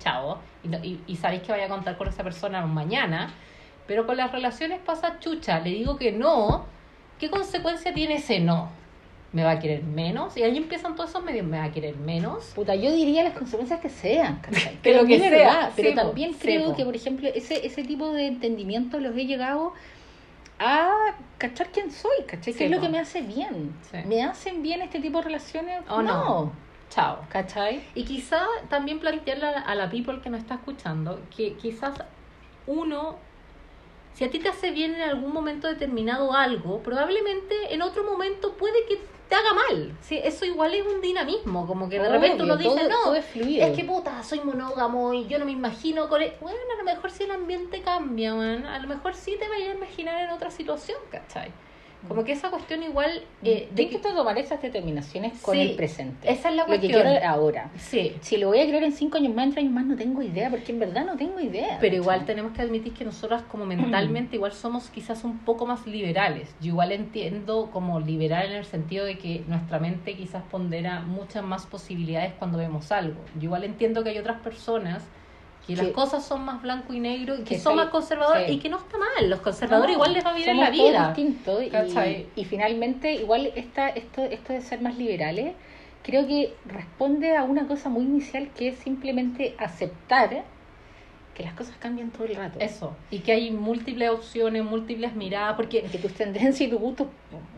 no- y, y sabéis que vaya a contar con esa persona mañana, pero con las relaciones pasa chucha, le digo que no, ¿qué consecuencia tiene ese no? ¿Me va a querer menos? Y ahí empiezan todos esos medios, ¿me va a querer menos? Puta, yo diría las consecuencias que sean, ¿cachai? Que lo que verdad, sea, Pero también creo que, por ejemplo, ese, ese tipo de entendimiento los he llegado a cachar quién soy, ¿cachai? ¿Qué es lo que me hace bien? Sí. ¿Me hacen bien este tipo de relaciones? ¿O no? Chao. ¿Cachai? Y quizá también plantearle a la, a la people que nos está escuchando que quizás uno, si a ti te hace bien en algún momento determinado algo, probablemente en otro momento puede que te haga mal. Sí, eso igual es un dinamismo, como que de repente uno dice, todo- no, todo es fluido". es que puta, soy monógamo y yo no me imagino con él. Bueno, a lo mejor si el ambiente cambia, man, a lo mejor sí te vayas a imaginar en otra situación, ¿cachai? Como que esa cuestión igual eh, de de que que... tomar esas determinaciones con Sí, el presente. esa es la Lo que cuestión. quiero ahora. Sí, Si lo voy a creer en cinco años más, en tres años más, no tengo idea, porque en verdad no tengo idea. Pero igual tenemos que admitir que nosotras como mentalmente igual somos quizás un poco más liberales. Yo igual entiendo como liberal en el sentido de que nuestra mente quizás pondera muchas más posibilidades cuando vemos algo. Yo igual entiendo que hay otras personas que las cosas son más blanco y negro y que, que son más conservadores sí. y que no está mal. Los conservadores No, igual les va bien en somos la vida. distintos y, y finalmente igual esta, esto, esto de ser más liberales creo que responde a una cosa muy inicial que es simplemente aceptar que las cosas cambian todo el rato. Eso. Y que hay múltiples opciones, múltiples miradas, porque que tus tendencias y tus gustos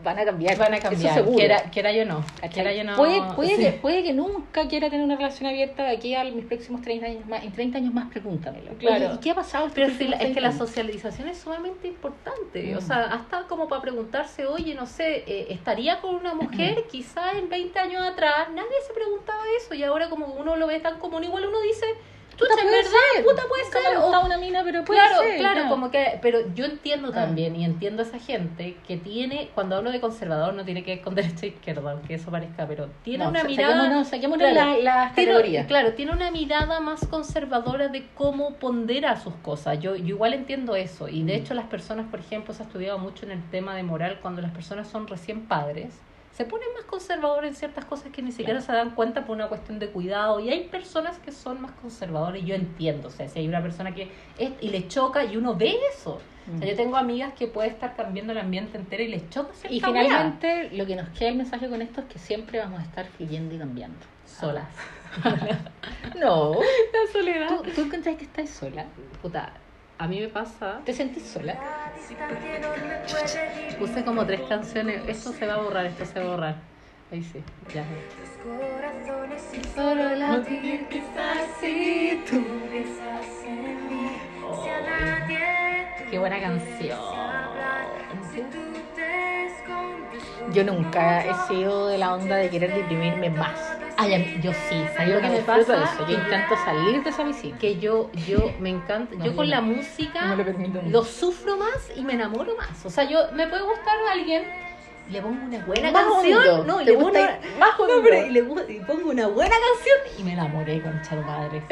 van a cambiar. van a Eso cambiar. seguro. Quiera, quiera yo no. Quiera yo no. puede, puede, sí. que, puede que nunca quiera tener una relación abierta de aquí a mis próximos 30 años más. En 30 años más, pregúntamelo. Claro. Oye, ¿Y qué ha pasado? Pero si últimos la- es que 30 la socialización es sumamente importante. Mm. O sea, hasta como para preguntarse, oye, no sé, eh, ¿estaría con una mujer? Quizá en 20 años atrás nadie se preguntaba eso y ahora como uno lo ve tan común, igual uno dice, Puta, en puede verdad, ser. puta puede Nunca me ser. o- gustado una mina, pero puede Claro, ser, claro, ya. como que, pero yo entiendo Ah. también y entiendo a esa gente que tiene, cuando hablo de conservador no tiene que ver con derecha e izquierda, aunque eso parezca, pero tiene No, una mirada... Saquémonos, saquémonos Claro. la- las Tiene- categorías. claro, tiene una mirada más conservadora de cómo pondera sus cosas. Yo, yo igual entiendo eso. Y de hecho las personas, por ejemplo, se ha estudiado mucho en el tema de moral cuando las personas son recién padres. Se ponen más conservadores en ciertas cosas que ni siquiera se dan cuenta por una cuestión de cuidado. Y hay personas que son más conservadores, yo entiendo. O sea, si hay una persona que es, y le choca y uno ve eso. O sea, yo tengo amigas que puede estar cambiando el ambiente entero y les choca cierta Y finalmente, lo que nos queda el mensaje con esto es que siempre vamos a estar fluyendo y cambiando. solas. No. La soledad. ¿Tú, ¿Tú que estás sola? Puta, a mí me pasa. ¿Te sentís sola? Puse como tres canciones. Esto se va a borrar, esto se va a borrar. Ahí sí, ya. Solo la Qué buena canción. Yo nunca he sido de la onda de querer deprimirme más. Ay, a mí- yo sí, ¿sabes lo que me pasa? eso. Yo intento salir de esa visita. que yo, yo me encanta, No, yo con no. la música No lo lo sufro más y me enamoro más. O sea, yo me puede gustar a alguien, le pongo una buena Más canción, hondo. no, y ¿Te le pongo una, más hondo? pero y le y pongo una buena canción y me enamoré con tu madre.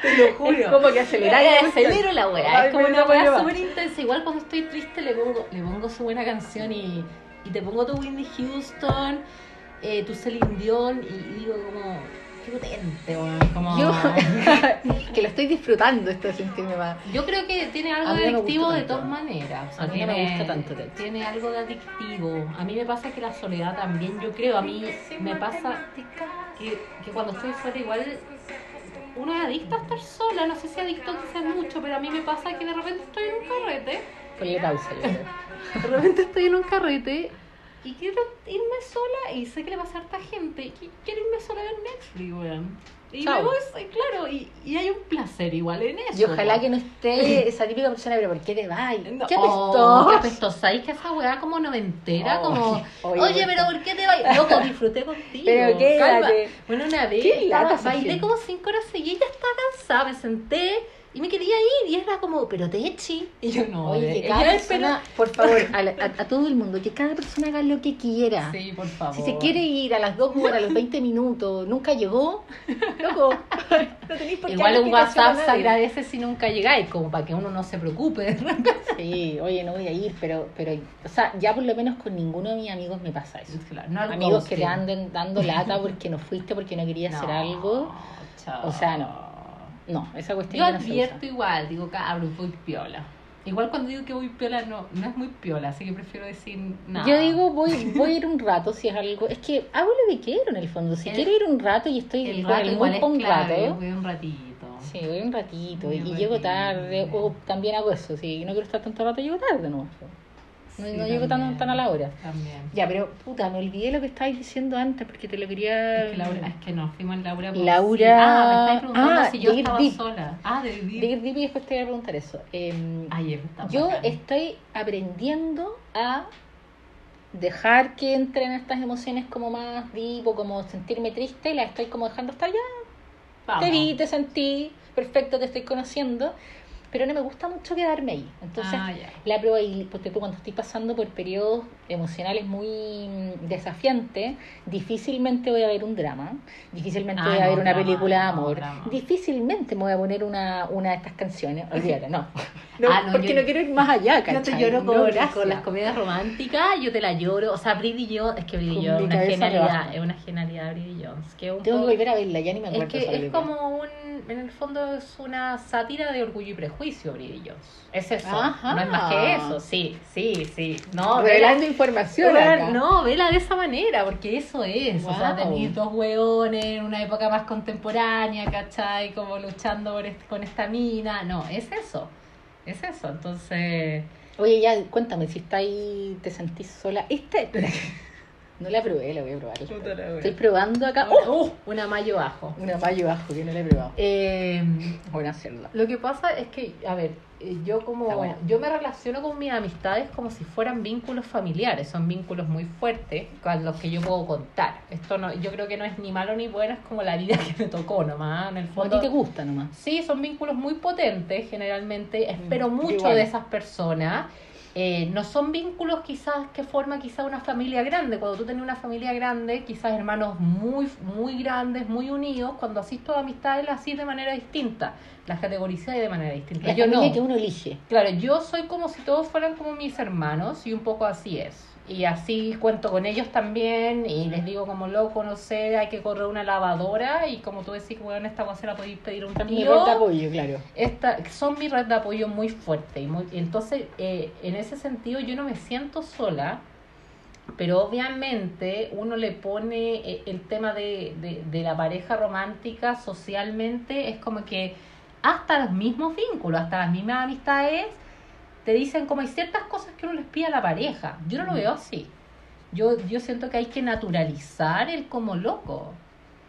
Te lo Es como que acelerar Eh, la cuestión. acelero la weá. Es como una weá súper intensa. Igual cuando estoy triste le pongo, le pongo su buena canción y, y te pongo tu Whitney Houston, eh, tu Celine Dion y, y digo como, qué potente, weón. Como... Yo, que lo estoy disfrutando esto de sentirme más. Yo creo que tiene algo de adictivo de todas maneras. O sea, A mí no me gusta tanto, de. Tiene algo de adictivo. A mí me pasa que la soledad también, yo creo, a mí me pasa que, que cuando estoy sola igual uno es adicto a estar sola. No sé si adicto quizás mucho, pero a mí me pasa que de repente estoy en un carrete. Ponle pausa, yo creo. De repente estoy en un carrete y quiero irme sola y sé que le va a harta gente. y quiero irme sola a ver Netflix, weón. Y Chao. voy, sí, claro, y, y hay un placer igual en eso. Y ojalá que no esté esa típica persona, pero ¿por qué te vas? No, ¿Qué oh, qué apestosa. ¿Sabes que esa weá como noventera? Oh, como, oye, pero ¿por qué te vas? Loco, disfruté contigo. Pero quédate. Calma. Bueno, una vez Qué estaba- bailé como cinco horas seguidas, ya estaba cansada, me senté y me quería ir. Y era como, pero te echi. Y yo no, Oye, que cada espera- persona, por favor, a, la- a- a todo el mundo, que cada persona haga lo que quiera. Sí, por favor. Si se quiere ir a las dos horas, a los 20 minutos, nunca llegó, loco, no tenéis por qué Igual un WhatsApp se agradece si nunca llegáis, como para que uno no se preocupe. Sí, oye, no voy a ir, pero, pero, o sea, ya por lo menos con ninguno de mis amigos me pasa eso. Claro, no Amigos que te anden dando lata porque no fuiste, porque no querías hacer algo. chao. O sea, no. No, esa cuestión Yo no advierto igual, digo, cabrón, voy piola. Igual cuando digo que voy piola, no, no es muy piola, así que prefiero decir nada. Yo digo, voy, voy a ir un rato si es algo. Es que hago lo que quiero en el fondo. Si El- quiero ir un rato y estoy el rato igual es un clave, rato. voy un ratito. Sí, voy un ratito y, llego tarde. O también hago eso. Si no quiero estar tanto rato, llego tarde, ¿no? No, Sí, no llego tan, tan a la hora. También. Ya, pero puta, me olvidé lo que estabais diciendo antes porque te lo quería. Es que, Laura, es que no, fuimos en Laura. por- Laura- Ah, me estáis preguntando Ah, si yo de estaba deep. sola. Ah, de De vivir. ir deep y después te voy a preguntar eso. Ay, está yo bacán. estoy aprendiendo a dejar que entren estas emociones como más deep o como sentirme triste y las estoy como dejando estar ya. Vamos. Te vi, te sentí, perfecto, te estoy conociendo, pero no me gusta mucho quedarme ahí. Entonces, Ah, ya. la probabilidad, porque cuando estoy pasando por periodos emocionales muy mm, desafiantes, difícilmente voy a ver un drama, difícilmente Ah, voy a no, ver una drama, película de amor, difícilmente me voy a poner una, una de estas canciones, olvídate, no. no, Ah, no, porque yo- no quiero ir más allá, Yo te ¿cachai? lloro con, las comedias románticas, yo te la lloro. O sea, Bridie Jones, es que Con Jones es una genialidad, es una genialidad Bridie Jones. Que un Tengo que volver a verla, ya ni me acuerdo. que es como un, en el fondo es una sátira de orgullo y prejuicio, Bridie Jones. Es eso, Ajá. no es más que eso, sí, sí, sí. No, Revelando vela- información acá. no, vela de esa manera, porque eso es. O sea, tenéis dos hueones en una época más contemporánea, ¿cachai? Como luchando por este- con esta mina. No, es eso. Es eso. Entonces. Oye, ya, cuéntame, si está ahí, te sentís sola. Esta, no la probé, la voy a probar. Puta la wea. Estoy probando acá. Una, ¡Oh! una mayo bajo. Una mayo bajo que no la he probado. Eh, Voy a hacerla. Lo que pasa es que, a ver, eh, yo como yo me relaciono con mis amistades como si fueran vínculos familiares, son vínculos muy fuertes con los que yo puedo contar. Esto no, yo creo que no es ni malo ni bueno, es como la vida que me tocó nomás, en el O a fondo. ti te gusta nomás. Sí, son vínculos muy potentes, generalmente. Espero Mm, mucho igual. de esas personas. Eh, no son vínculos quizás que forma quizás una familia grande. Cuando tú tienes una familia grande, quizás hermanos muy, muy grandes, muy unidos, cuando asís tus amistades las asís de manera distinta. Las categorizas de manera distinta. La yo familia no. que uno elige. Claro, yo soy como si todos fueran como mis hermanos y un poco así es. Y así cuento con ellos también y les digo como loco, no sé, hay que correr una lavadora y como tú decís, bueno, esta cosa la podéis pedir un Mi tío. red de apoyo, claro. Esta, son mi red de apoyo muy fuerte. Y muy, entonces, eh, en ese sentido, yo no me siento sola, pero obviamente uno le pone eh, el tema de, de, de la pareja romántica socialmente, es como que hasta los mismos vínculos, hasta las mismas amistades, te dicen como hay ciertas cosas que uno les pide a la pareja. Yo no lo veo así. Yo, yo siento que hay que naturalizar el como loco.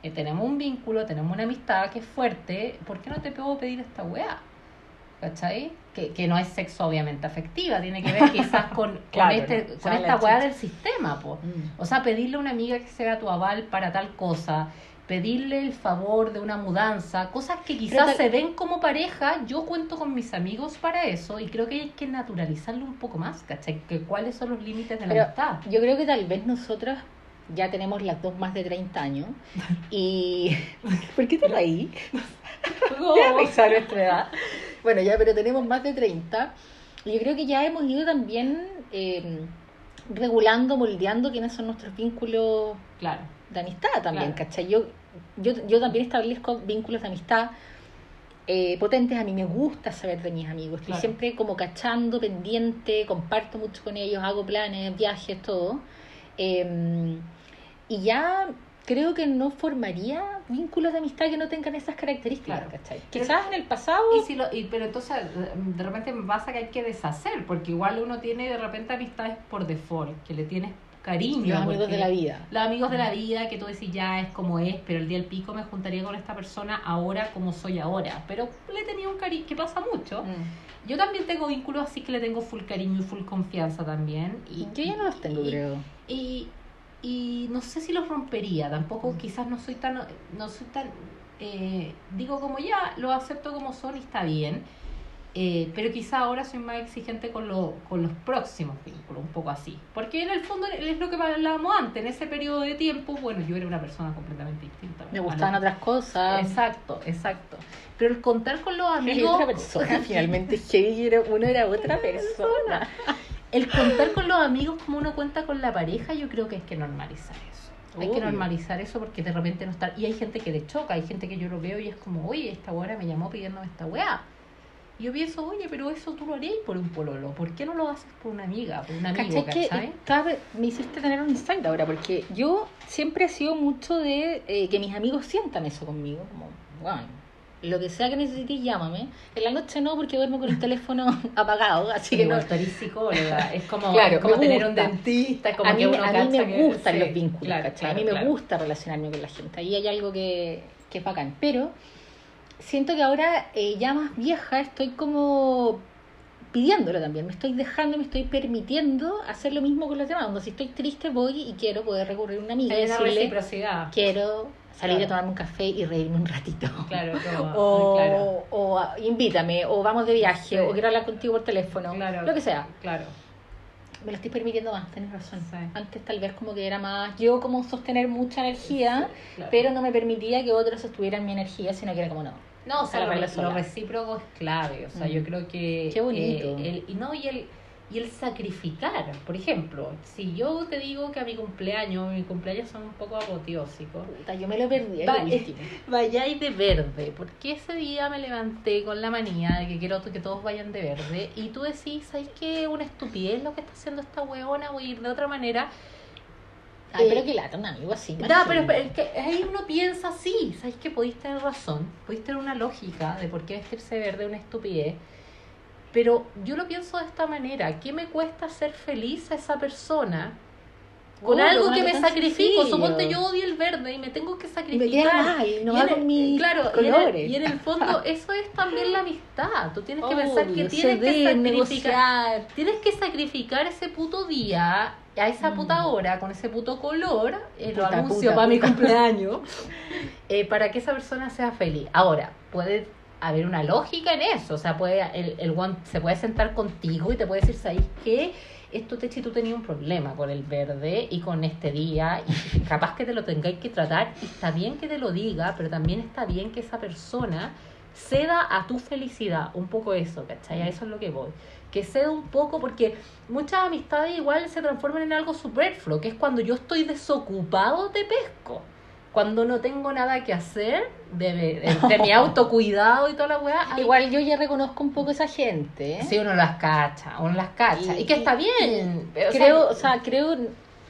Eh, tenemos un vínculo, tenemos una amistad que es fuerte, ¿por qué no te puedo pedir esta weá? ¿Cachai? Que, que no es sexo obviamente afectiva, tiene que ver quizás con, Claro, con, este, con esta weá del sistema, po. Mm. O sea, pedirle a una amiga que sea tu aval para tal cosa, pedirle el favor de una mudanza, cosas que quizás tal- se ven como pareja, yo cuento con mis amigos para eso y creo que hay que naturalizarlo un poco más, ¿cachai? Que cuáles son los límites de la Pero amistad. yo creo que tal vez nosotras ya tenemos las dos más de 30 años y... ¿Por qué te reí? Ya nuestra edad. Bueno, ya, pero tenemos más de 30. Y yo creo que ya hemos ido también eh, regulando, moldeando quiénes son nuestros vínculos Claro. de amistad también, Claro. ¿cachai? Yo, yo, yo también establezco vínculos de amistad eh, potentes. A mí me gusta saber de mis amigos. Estoy Claro. siempre como cachando, pendiente, comparto mucho con ellos, hago planes, viajes, todo. Eh, y ya creo que no formaría vínculos de amistad que no tengan esas características, Claro. ¿cachai? Quizás en el pasado... Y si lo, y, pero entonces de repente pasa que hay que deshacer, porque igual uno tiene de repente amistades por default, que le tienes cariño. Los amigos de la vida. Los amigos de la vida, que tú decís ya es como es, pero el día del pico me juntaría con esta persona ahora como soy ahora. Pero le tenía un cariño, que pasa mucho. Mm. Yo también tengo vínculos así que le tengo full cariño y full confianza también. Y, Yo ya no los tengo, y- creo. y, y no sé si los rompería, tampoco quizás no soy tan, no soy tan, eh, digo como ya, lo acepto como son y está bien, eh, pero quizás ahora soy más exigente con, lo, con los próximos vínculos, un poco así, porque en el fondo es lo que hablábamos antes, en ese periodo de tiempo, bueno, yo era una persona completamente distinta. Me gustaban otras cosas. Exacto, exacto. Pero el contar con los amigos... otra persona, finalmente. Era- uno era otra persona. El contar con los amigos como uno cuenta con la pareja, yo creo que hay que normalizar eso. Hay que normalizar eso porque de repente no está. Y hay gente que le choca, hay gente que yo lo veo y es como, oye, esta weá me llamó pidiéndome esta weá. Y yo pienso, oye, pero eso tú lo harías por un pololo. ¿Por qué no lo haces por una amiga, por un amigo, ¿Cachai? Que me hiciste tener un insight ahora, porque yo siempre he sido mucho de eh, que mis amigos sientan eso conmigo. Como, bueno, lo que sea que necesites, llámame. En la noche no, porque duermo con el teléfono apagado, así que no. Igual psicóloga, es como, Claro, es como tener un dentista, es como a mí, que uno a mí me que- gustan sí, los vínculos, claro, ¿cachai? a mí me gusta relacionarme con la gente. Ahí hay algo que, que es bacán. Pero siento que ahora, eh, ya más vieja, estoy como pidiéndolo también. Me estoy dejando, me estoy permitiendo hacer lo mismo con los demás. Cuando si estoy triste voy y quiero poder recurrir a una amiga Hay una decirle, reciprocidad. quiero salir Claro. a tomarme un café y reírme un ratito. Claro, como- O, claro. o invítame, o vamos de viaje, Sí. o quiero hablar contigo por teléfono, Claro, lo que sea. Claro. Me lo estoy permitiendo más, tenés razón. Sí. Antes tal vez como que era más yo como sostener mucha energía, Sí, pero no me permitía que otros sostuvieran mi energía, sino que era como no. No, o sea, lo, lo recíproco es clave. O sea, Mm. yo creo que. Qué bonito. eh, el, y no, y el, y el sacrificar. Por ejemplo, si yo te digo que a mi cumpleaños, mi cumpleaños son un poco apoteósicos, Puta, yo me lo perdí, Va, vayáis de verde. Porque ese día me levanté con la manía de que quiero que todos vayan de verde. Y tú decís, ¿sabes qué? Una estupidez lo que está haciendo esta weona, voy a ir de otra manera. Ay, Eh, pero que lata, un amigo así. No, pero, pero es que ahí uno piensa así, ¿sabes que podéis tener razón? Podéis tener una lógica de por qué vestirse verde es una estupidez. Pero yo lo pienso de esta manera, ¿qué me cuesta ser feliz a esa persona con Obvio, algo que me sacrifico? Suponte yo odio el verde y me tengo que Y me sacrificar. queda mal, no Y en el- mis claro, y en el- colores. Y en, el, fondo eso es también la amistad. Tú tienes que pensar que tienes que sacrificar negociar. tienes que sacrificar ese puto día a esa puta Mm. hora con ese puto color eh, lo Puta, anuncio puta, para mi puta. cumpleaños eh, para que esa persona sea feliz ahora puede haber una lógica en eso o sea puede el, el one se puede sentar contigo y te puede decir ¿sabes qué? esto te si tú tenías un problema con el verde y con este día y capaz que te lo tengáis que tratar y está bien que te lo diga pero también está bien que esa persona ceda a tu felicidad, un poco eso, ¿cachai? A eso es lo que voy. Que ceda un poco porque muchas amistades igual se transforman en algo superfluo, que es cuando yo estoy desocupado te pesco. Cuando no tengo nada que hacer de, de, de mi autocuidado y toda la weá. Igual yo ya reconozco un poco esa gente. ¿eh? Sí, uno las cacha, uno las cacha. Y, Y- que está bien. o sea, creo, o sea, creo,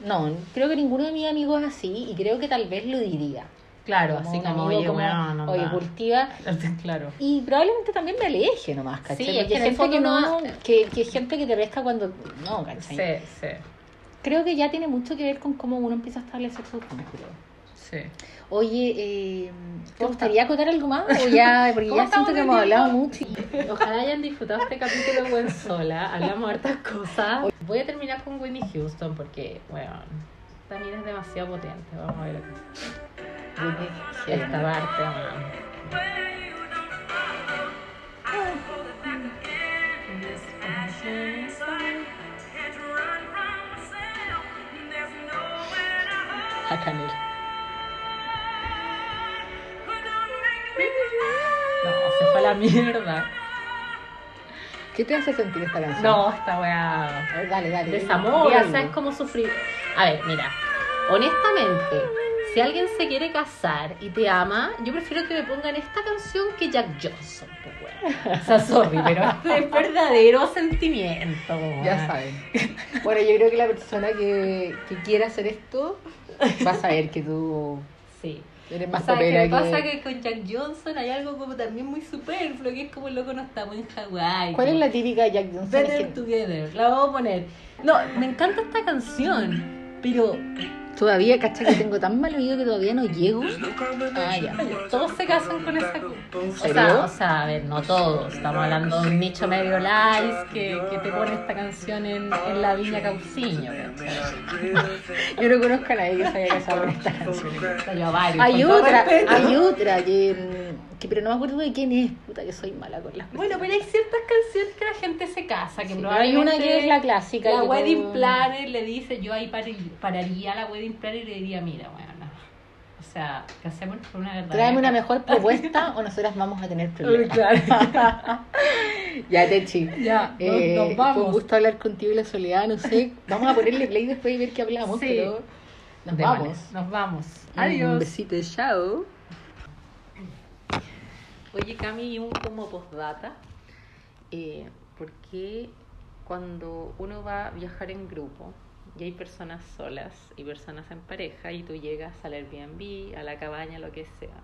no, creo que ninguno de mis amigos es así y creo que tal vez lo diría. Claro, Como así como, amigo oye, weón, oye, cultiva. Claro. Y probablemente también me aleje nomás, ¿cachai? Sí, es Porque que en el gente que no, que, que gente que te pesca cuando no, ¿cachai? Sí, sí, Creo que ya tiene mucho que ver con cómo uno empieza a establecer sus vínculos. sí. Oye, eh, ¿te ¿Cómo gustaría acotar algo más? O ya, porque ¿Cómo ya siento que de hemos hablado mucho. Ojalá hayan disfrutado este capítulo buen sola. Hablamos hartas cosas. Voy a terminar con Whitney Houston porque, bueno, mina es demasiado potente. Vamos a ver aquí. esta parte. A Canel. No, se fue a la mierda. ¿Qué te hace sentir esta canción? No, esta weá. Dale, dale. Desamor, di o algo. sea, es como sufrir. A ver, mira, honestamente, si alguien se quiere casar y te ama, yo prefiero que me pongan esta canción que Jack Johnson, pues weón. O sea, sorry, pero es verdadero sentimiento. weón. Ya saben. Bueno, yo creo que la persona que, que quiera hacer esto va a saber que tú Sí. eres O más sea, popera que que... pasa que con Jack Johnson hay algo como también muy superfluo, que es como loco no estamos en Hawái. ¿Cuál es la típica de Jack Johnson? Es Better Together, la vamos a poner. No, me encanta esta canción, pero todavía, cacha, que tengo tan mal oído que todavía no llego. Ah, ya. todos se casan con esa. O sea, o sea, a ver, no todos. Estamos hablando de un nicho medio light que, que te pone esta canción en, en la viña Cauciño. ¿cachai? Yo no conozco a nadie que se haya casado con esta canción. O sea, yo a varios, Hay otra, hay otra que, mm, que... Pero no me acuerdo de quién es. Puta, que soy mala con las Bueno, pero hay ciertas canciones que la gente se casa, que Sí, pero hay una que es la clásica. La wedding todo- planner le dice, yo ahí par- pararía a la wedding planner y le diría, mira, bueno, o sea, casemos por una verdad. Tráeme una mejor propuesta o nosotras vamos a tener problemas. Claro. Ya, Techi. Ya, nos- Eh, Fue un vamos. gusto hablar contigo y la soledad, no sé. Vamos a ponerle play después y ver qué hablamos, Sí. pero nos vamos. manes, Nos vamos. Un Adiós. besito, chao. Oye, Cami, un como postdata. Eh, ¿Por qué cuando uno va a viajar en grupo y hay personas solas y personas en pareja y tú llegas al Airbnb, a la cabaña, lo que sea,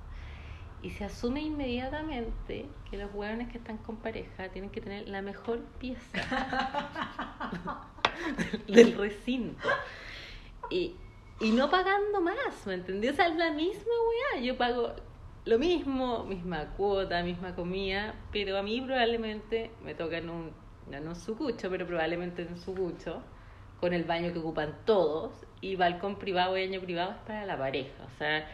y se asume inmediatamente que los hueones que están con pareja tienen que tener la mejor pieza del recinto? Y, y no pagando más, ¿me entendí? O sea, es la misma weá. Yo pago lo mismo, misma cuota, misma comida, pero a mí probablemente me toca en un, no en un sucucho, pero probablemente en un sucucho, con el baño que ocupan todos, y balcón privado y baño privado es para la pareja. O sea,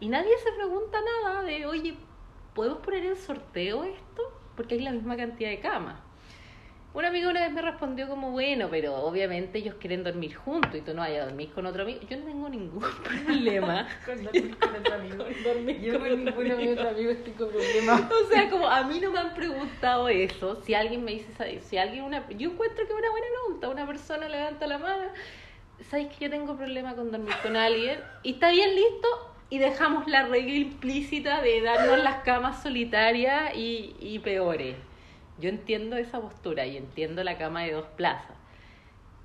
y nadie se pregunta nada de, oye, ¿podemos poner en sorteo esto? Porque hay la misma cantidad de camas. Un amigo una vez me respondió como, bueno, pero obviamente ellos quieren dormir juntos y tú no vayas a dormir con otro amigo. Yo no tengo ningún problema Con dormir con otro amigo. dormir Yo con con otro ninguno de mis amigo. estoy con problemas. O sea, como a mí no me han preguntado eso. Si alguien me dice, si alguien, una, yo encuentro que es una buena pregunta, una persona levanta la mano, ¿sabes que yo tengo problema con dormir con alguien? Y está bien listo y dejamos la regla implícita de darnos las camas solitarias y, y peores. Yo entiendo esa postura y entiendo la cama de dos plazas.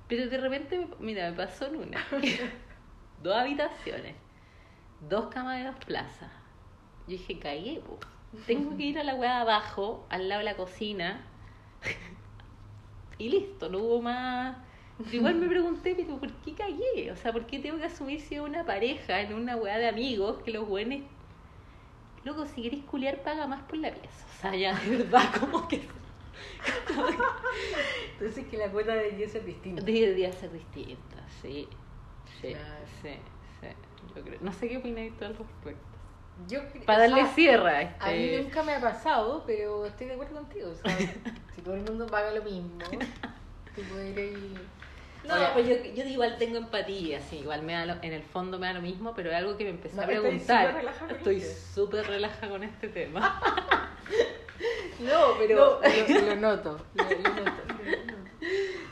Pero de repente, mira, me pasó en una. dos habitaciones, dos camas de dos plazas. Yo dije, cagué, po. Tengo que ir a la weá de abajo, al lado de la cocina. y listo, no hubo más. Pero igual me pregunté, pero ¿por qué cagué? O sea, ¿por qué tengo que asumir si es una pareja en una weá de amigos que los buenos. Loco, si queréis culiar, paga más por la pieza. O sea, ya de verdad, como que. Entonces que la cuota de ser distinta. Debería ser distinta, sí. Sí, Claro. sí, sí. Yo creo. No sé qué opináis tú al respecto. Yo, Para darle o sea, cierre a A mí este. nunca me ha pasado, pero estoy de acuerdo contigo. Sea, si todo el mundo paga lo mismo, tú puedes ir. No, Ahora- pues yo, yo igual tengo empatía, sí, igual me da lo- en el fondo me da lo mismo, pero es algo que me empecé No, a preguntar. Estoy este. súper relajada con este tema. pero... lo, lo noto, lo, lo noto.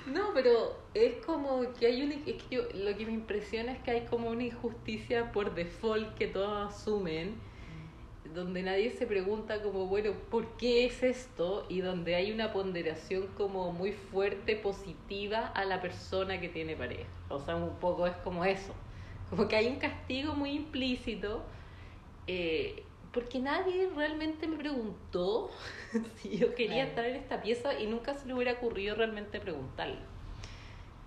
No, pero es como que hay una... Es que yo, lo que me impresiona es que hay como una injusticia por default que todos asumen, donde nadie se pregunta como, bueno, ¿por qué es esto? Y donde hay una ponderación como muy fuerte, positiva a la persona que tiene pareja. O sea, un poco es como eso. Como que hay un castigo muy implícito. eh, porque nadie realmente me preguntó si yo quería Claro. estar en esta pieza y nunca se le hubiera ocurrido realmente preguntarlo.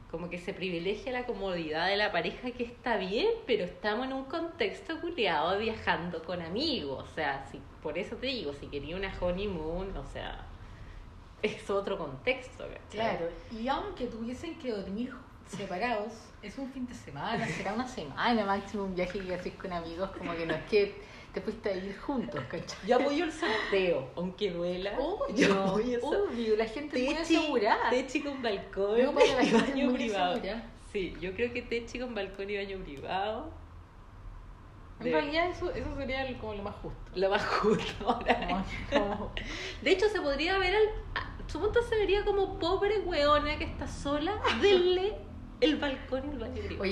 Como que se privilegia la comodidad de la pareja, que está bien, pero estamos en un contexto culiado viajando con amigos. O sea, si, por eso te digo, si quería una honeymoon, o sea, es otro contexto. ¿cachai? Claro, y aunque tuviesen que dormir separados, es un fin de semana, será una semana máximo, un viaje que haces con amigos, como que no es que te fuiste a vivir juntos, ¿cachai? Yo apoyo el sorteo, aunque duela. Obvio, yo apoyo el obvio, la gente es muy Techi, asegurada. techi con balcón Yo para la y baño privado. asegurada. Sí, yo creo que techi con balcón y baño privado. En de- realidad eso, eso sería el- como lo más justo. Lo más justo ahora. De hecho, se podría ver al. Su punto se vería como pobre weona que está sola, denle el balcón y el baño privado.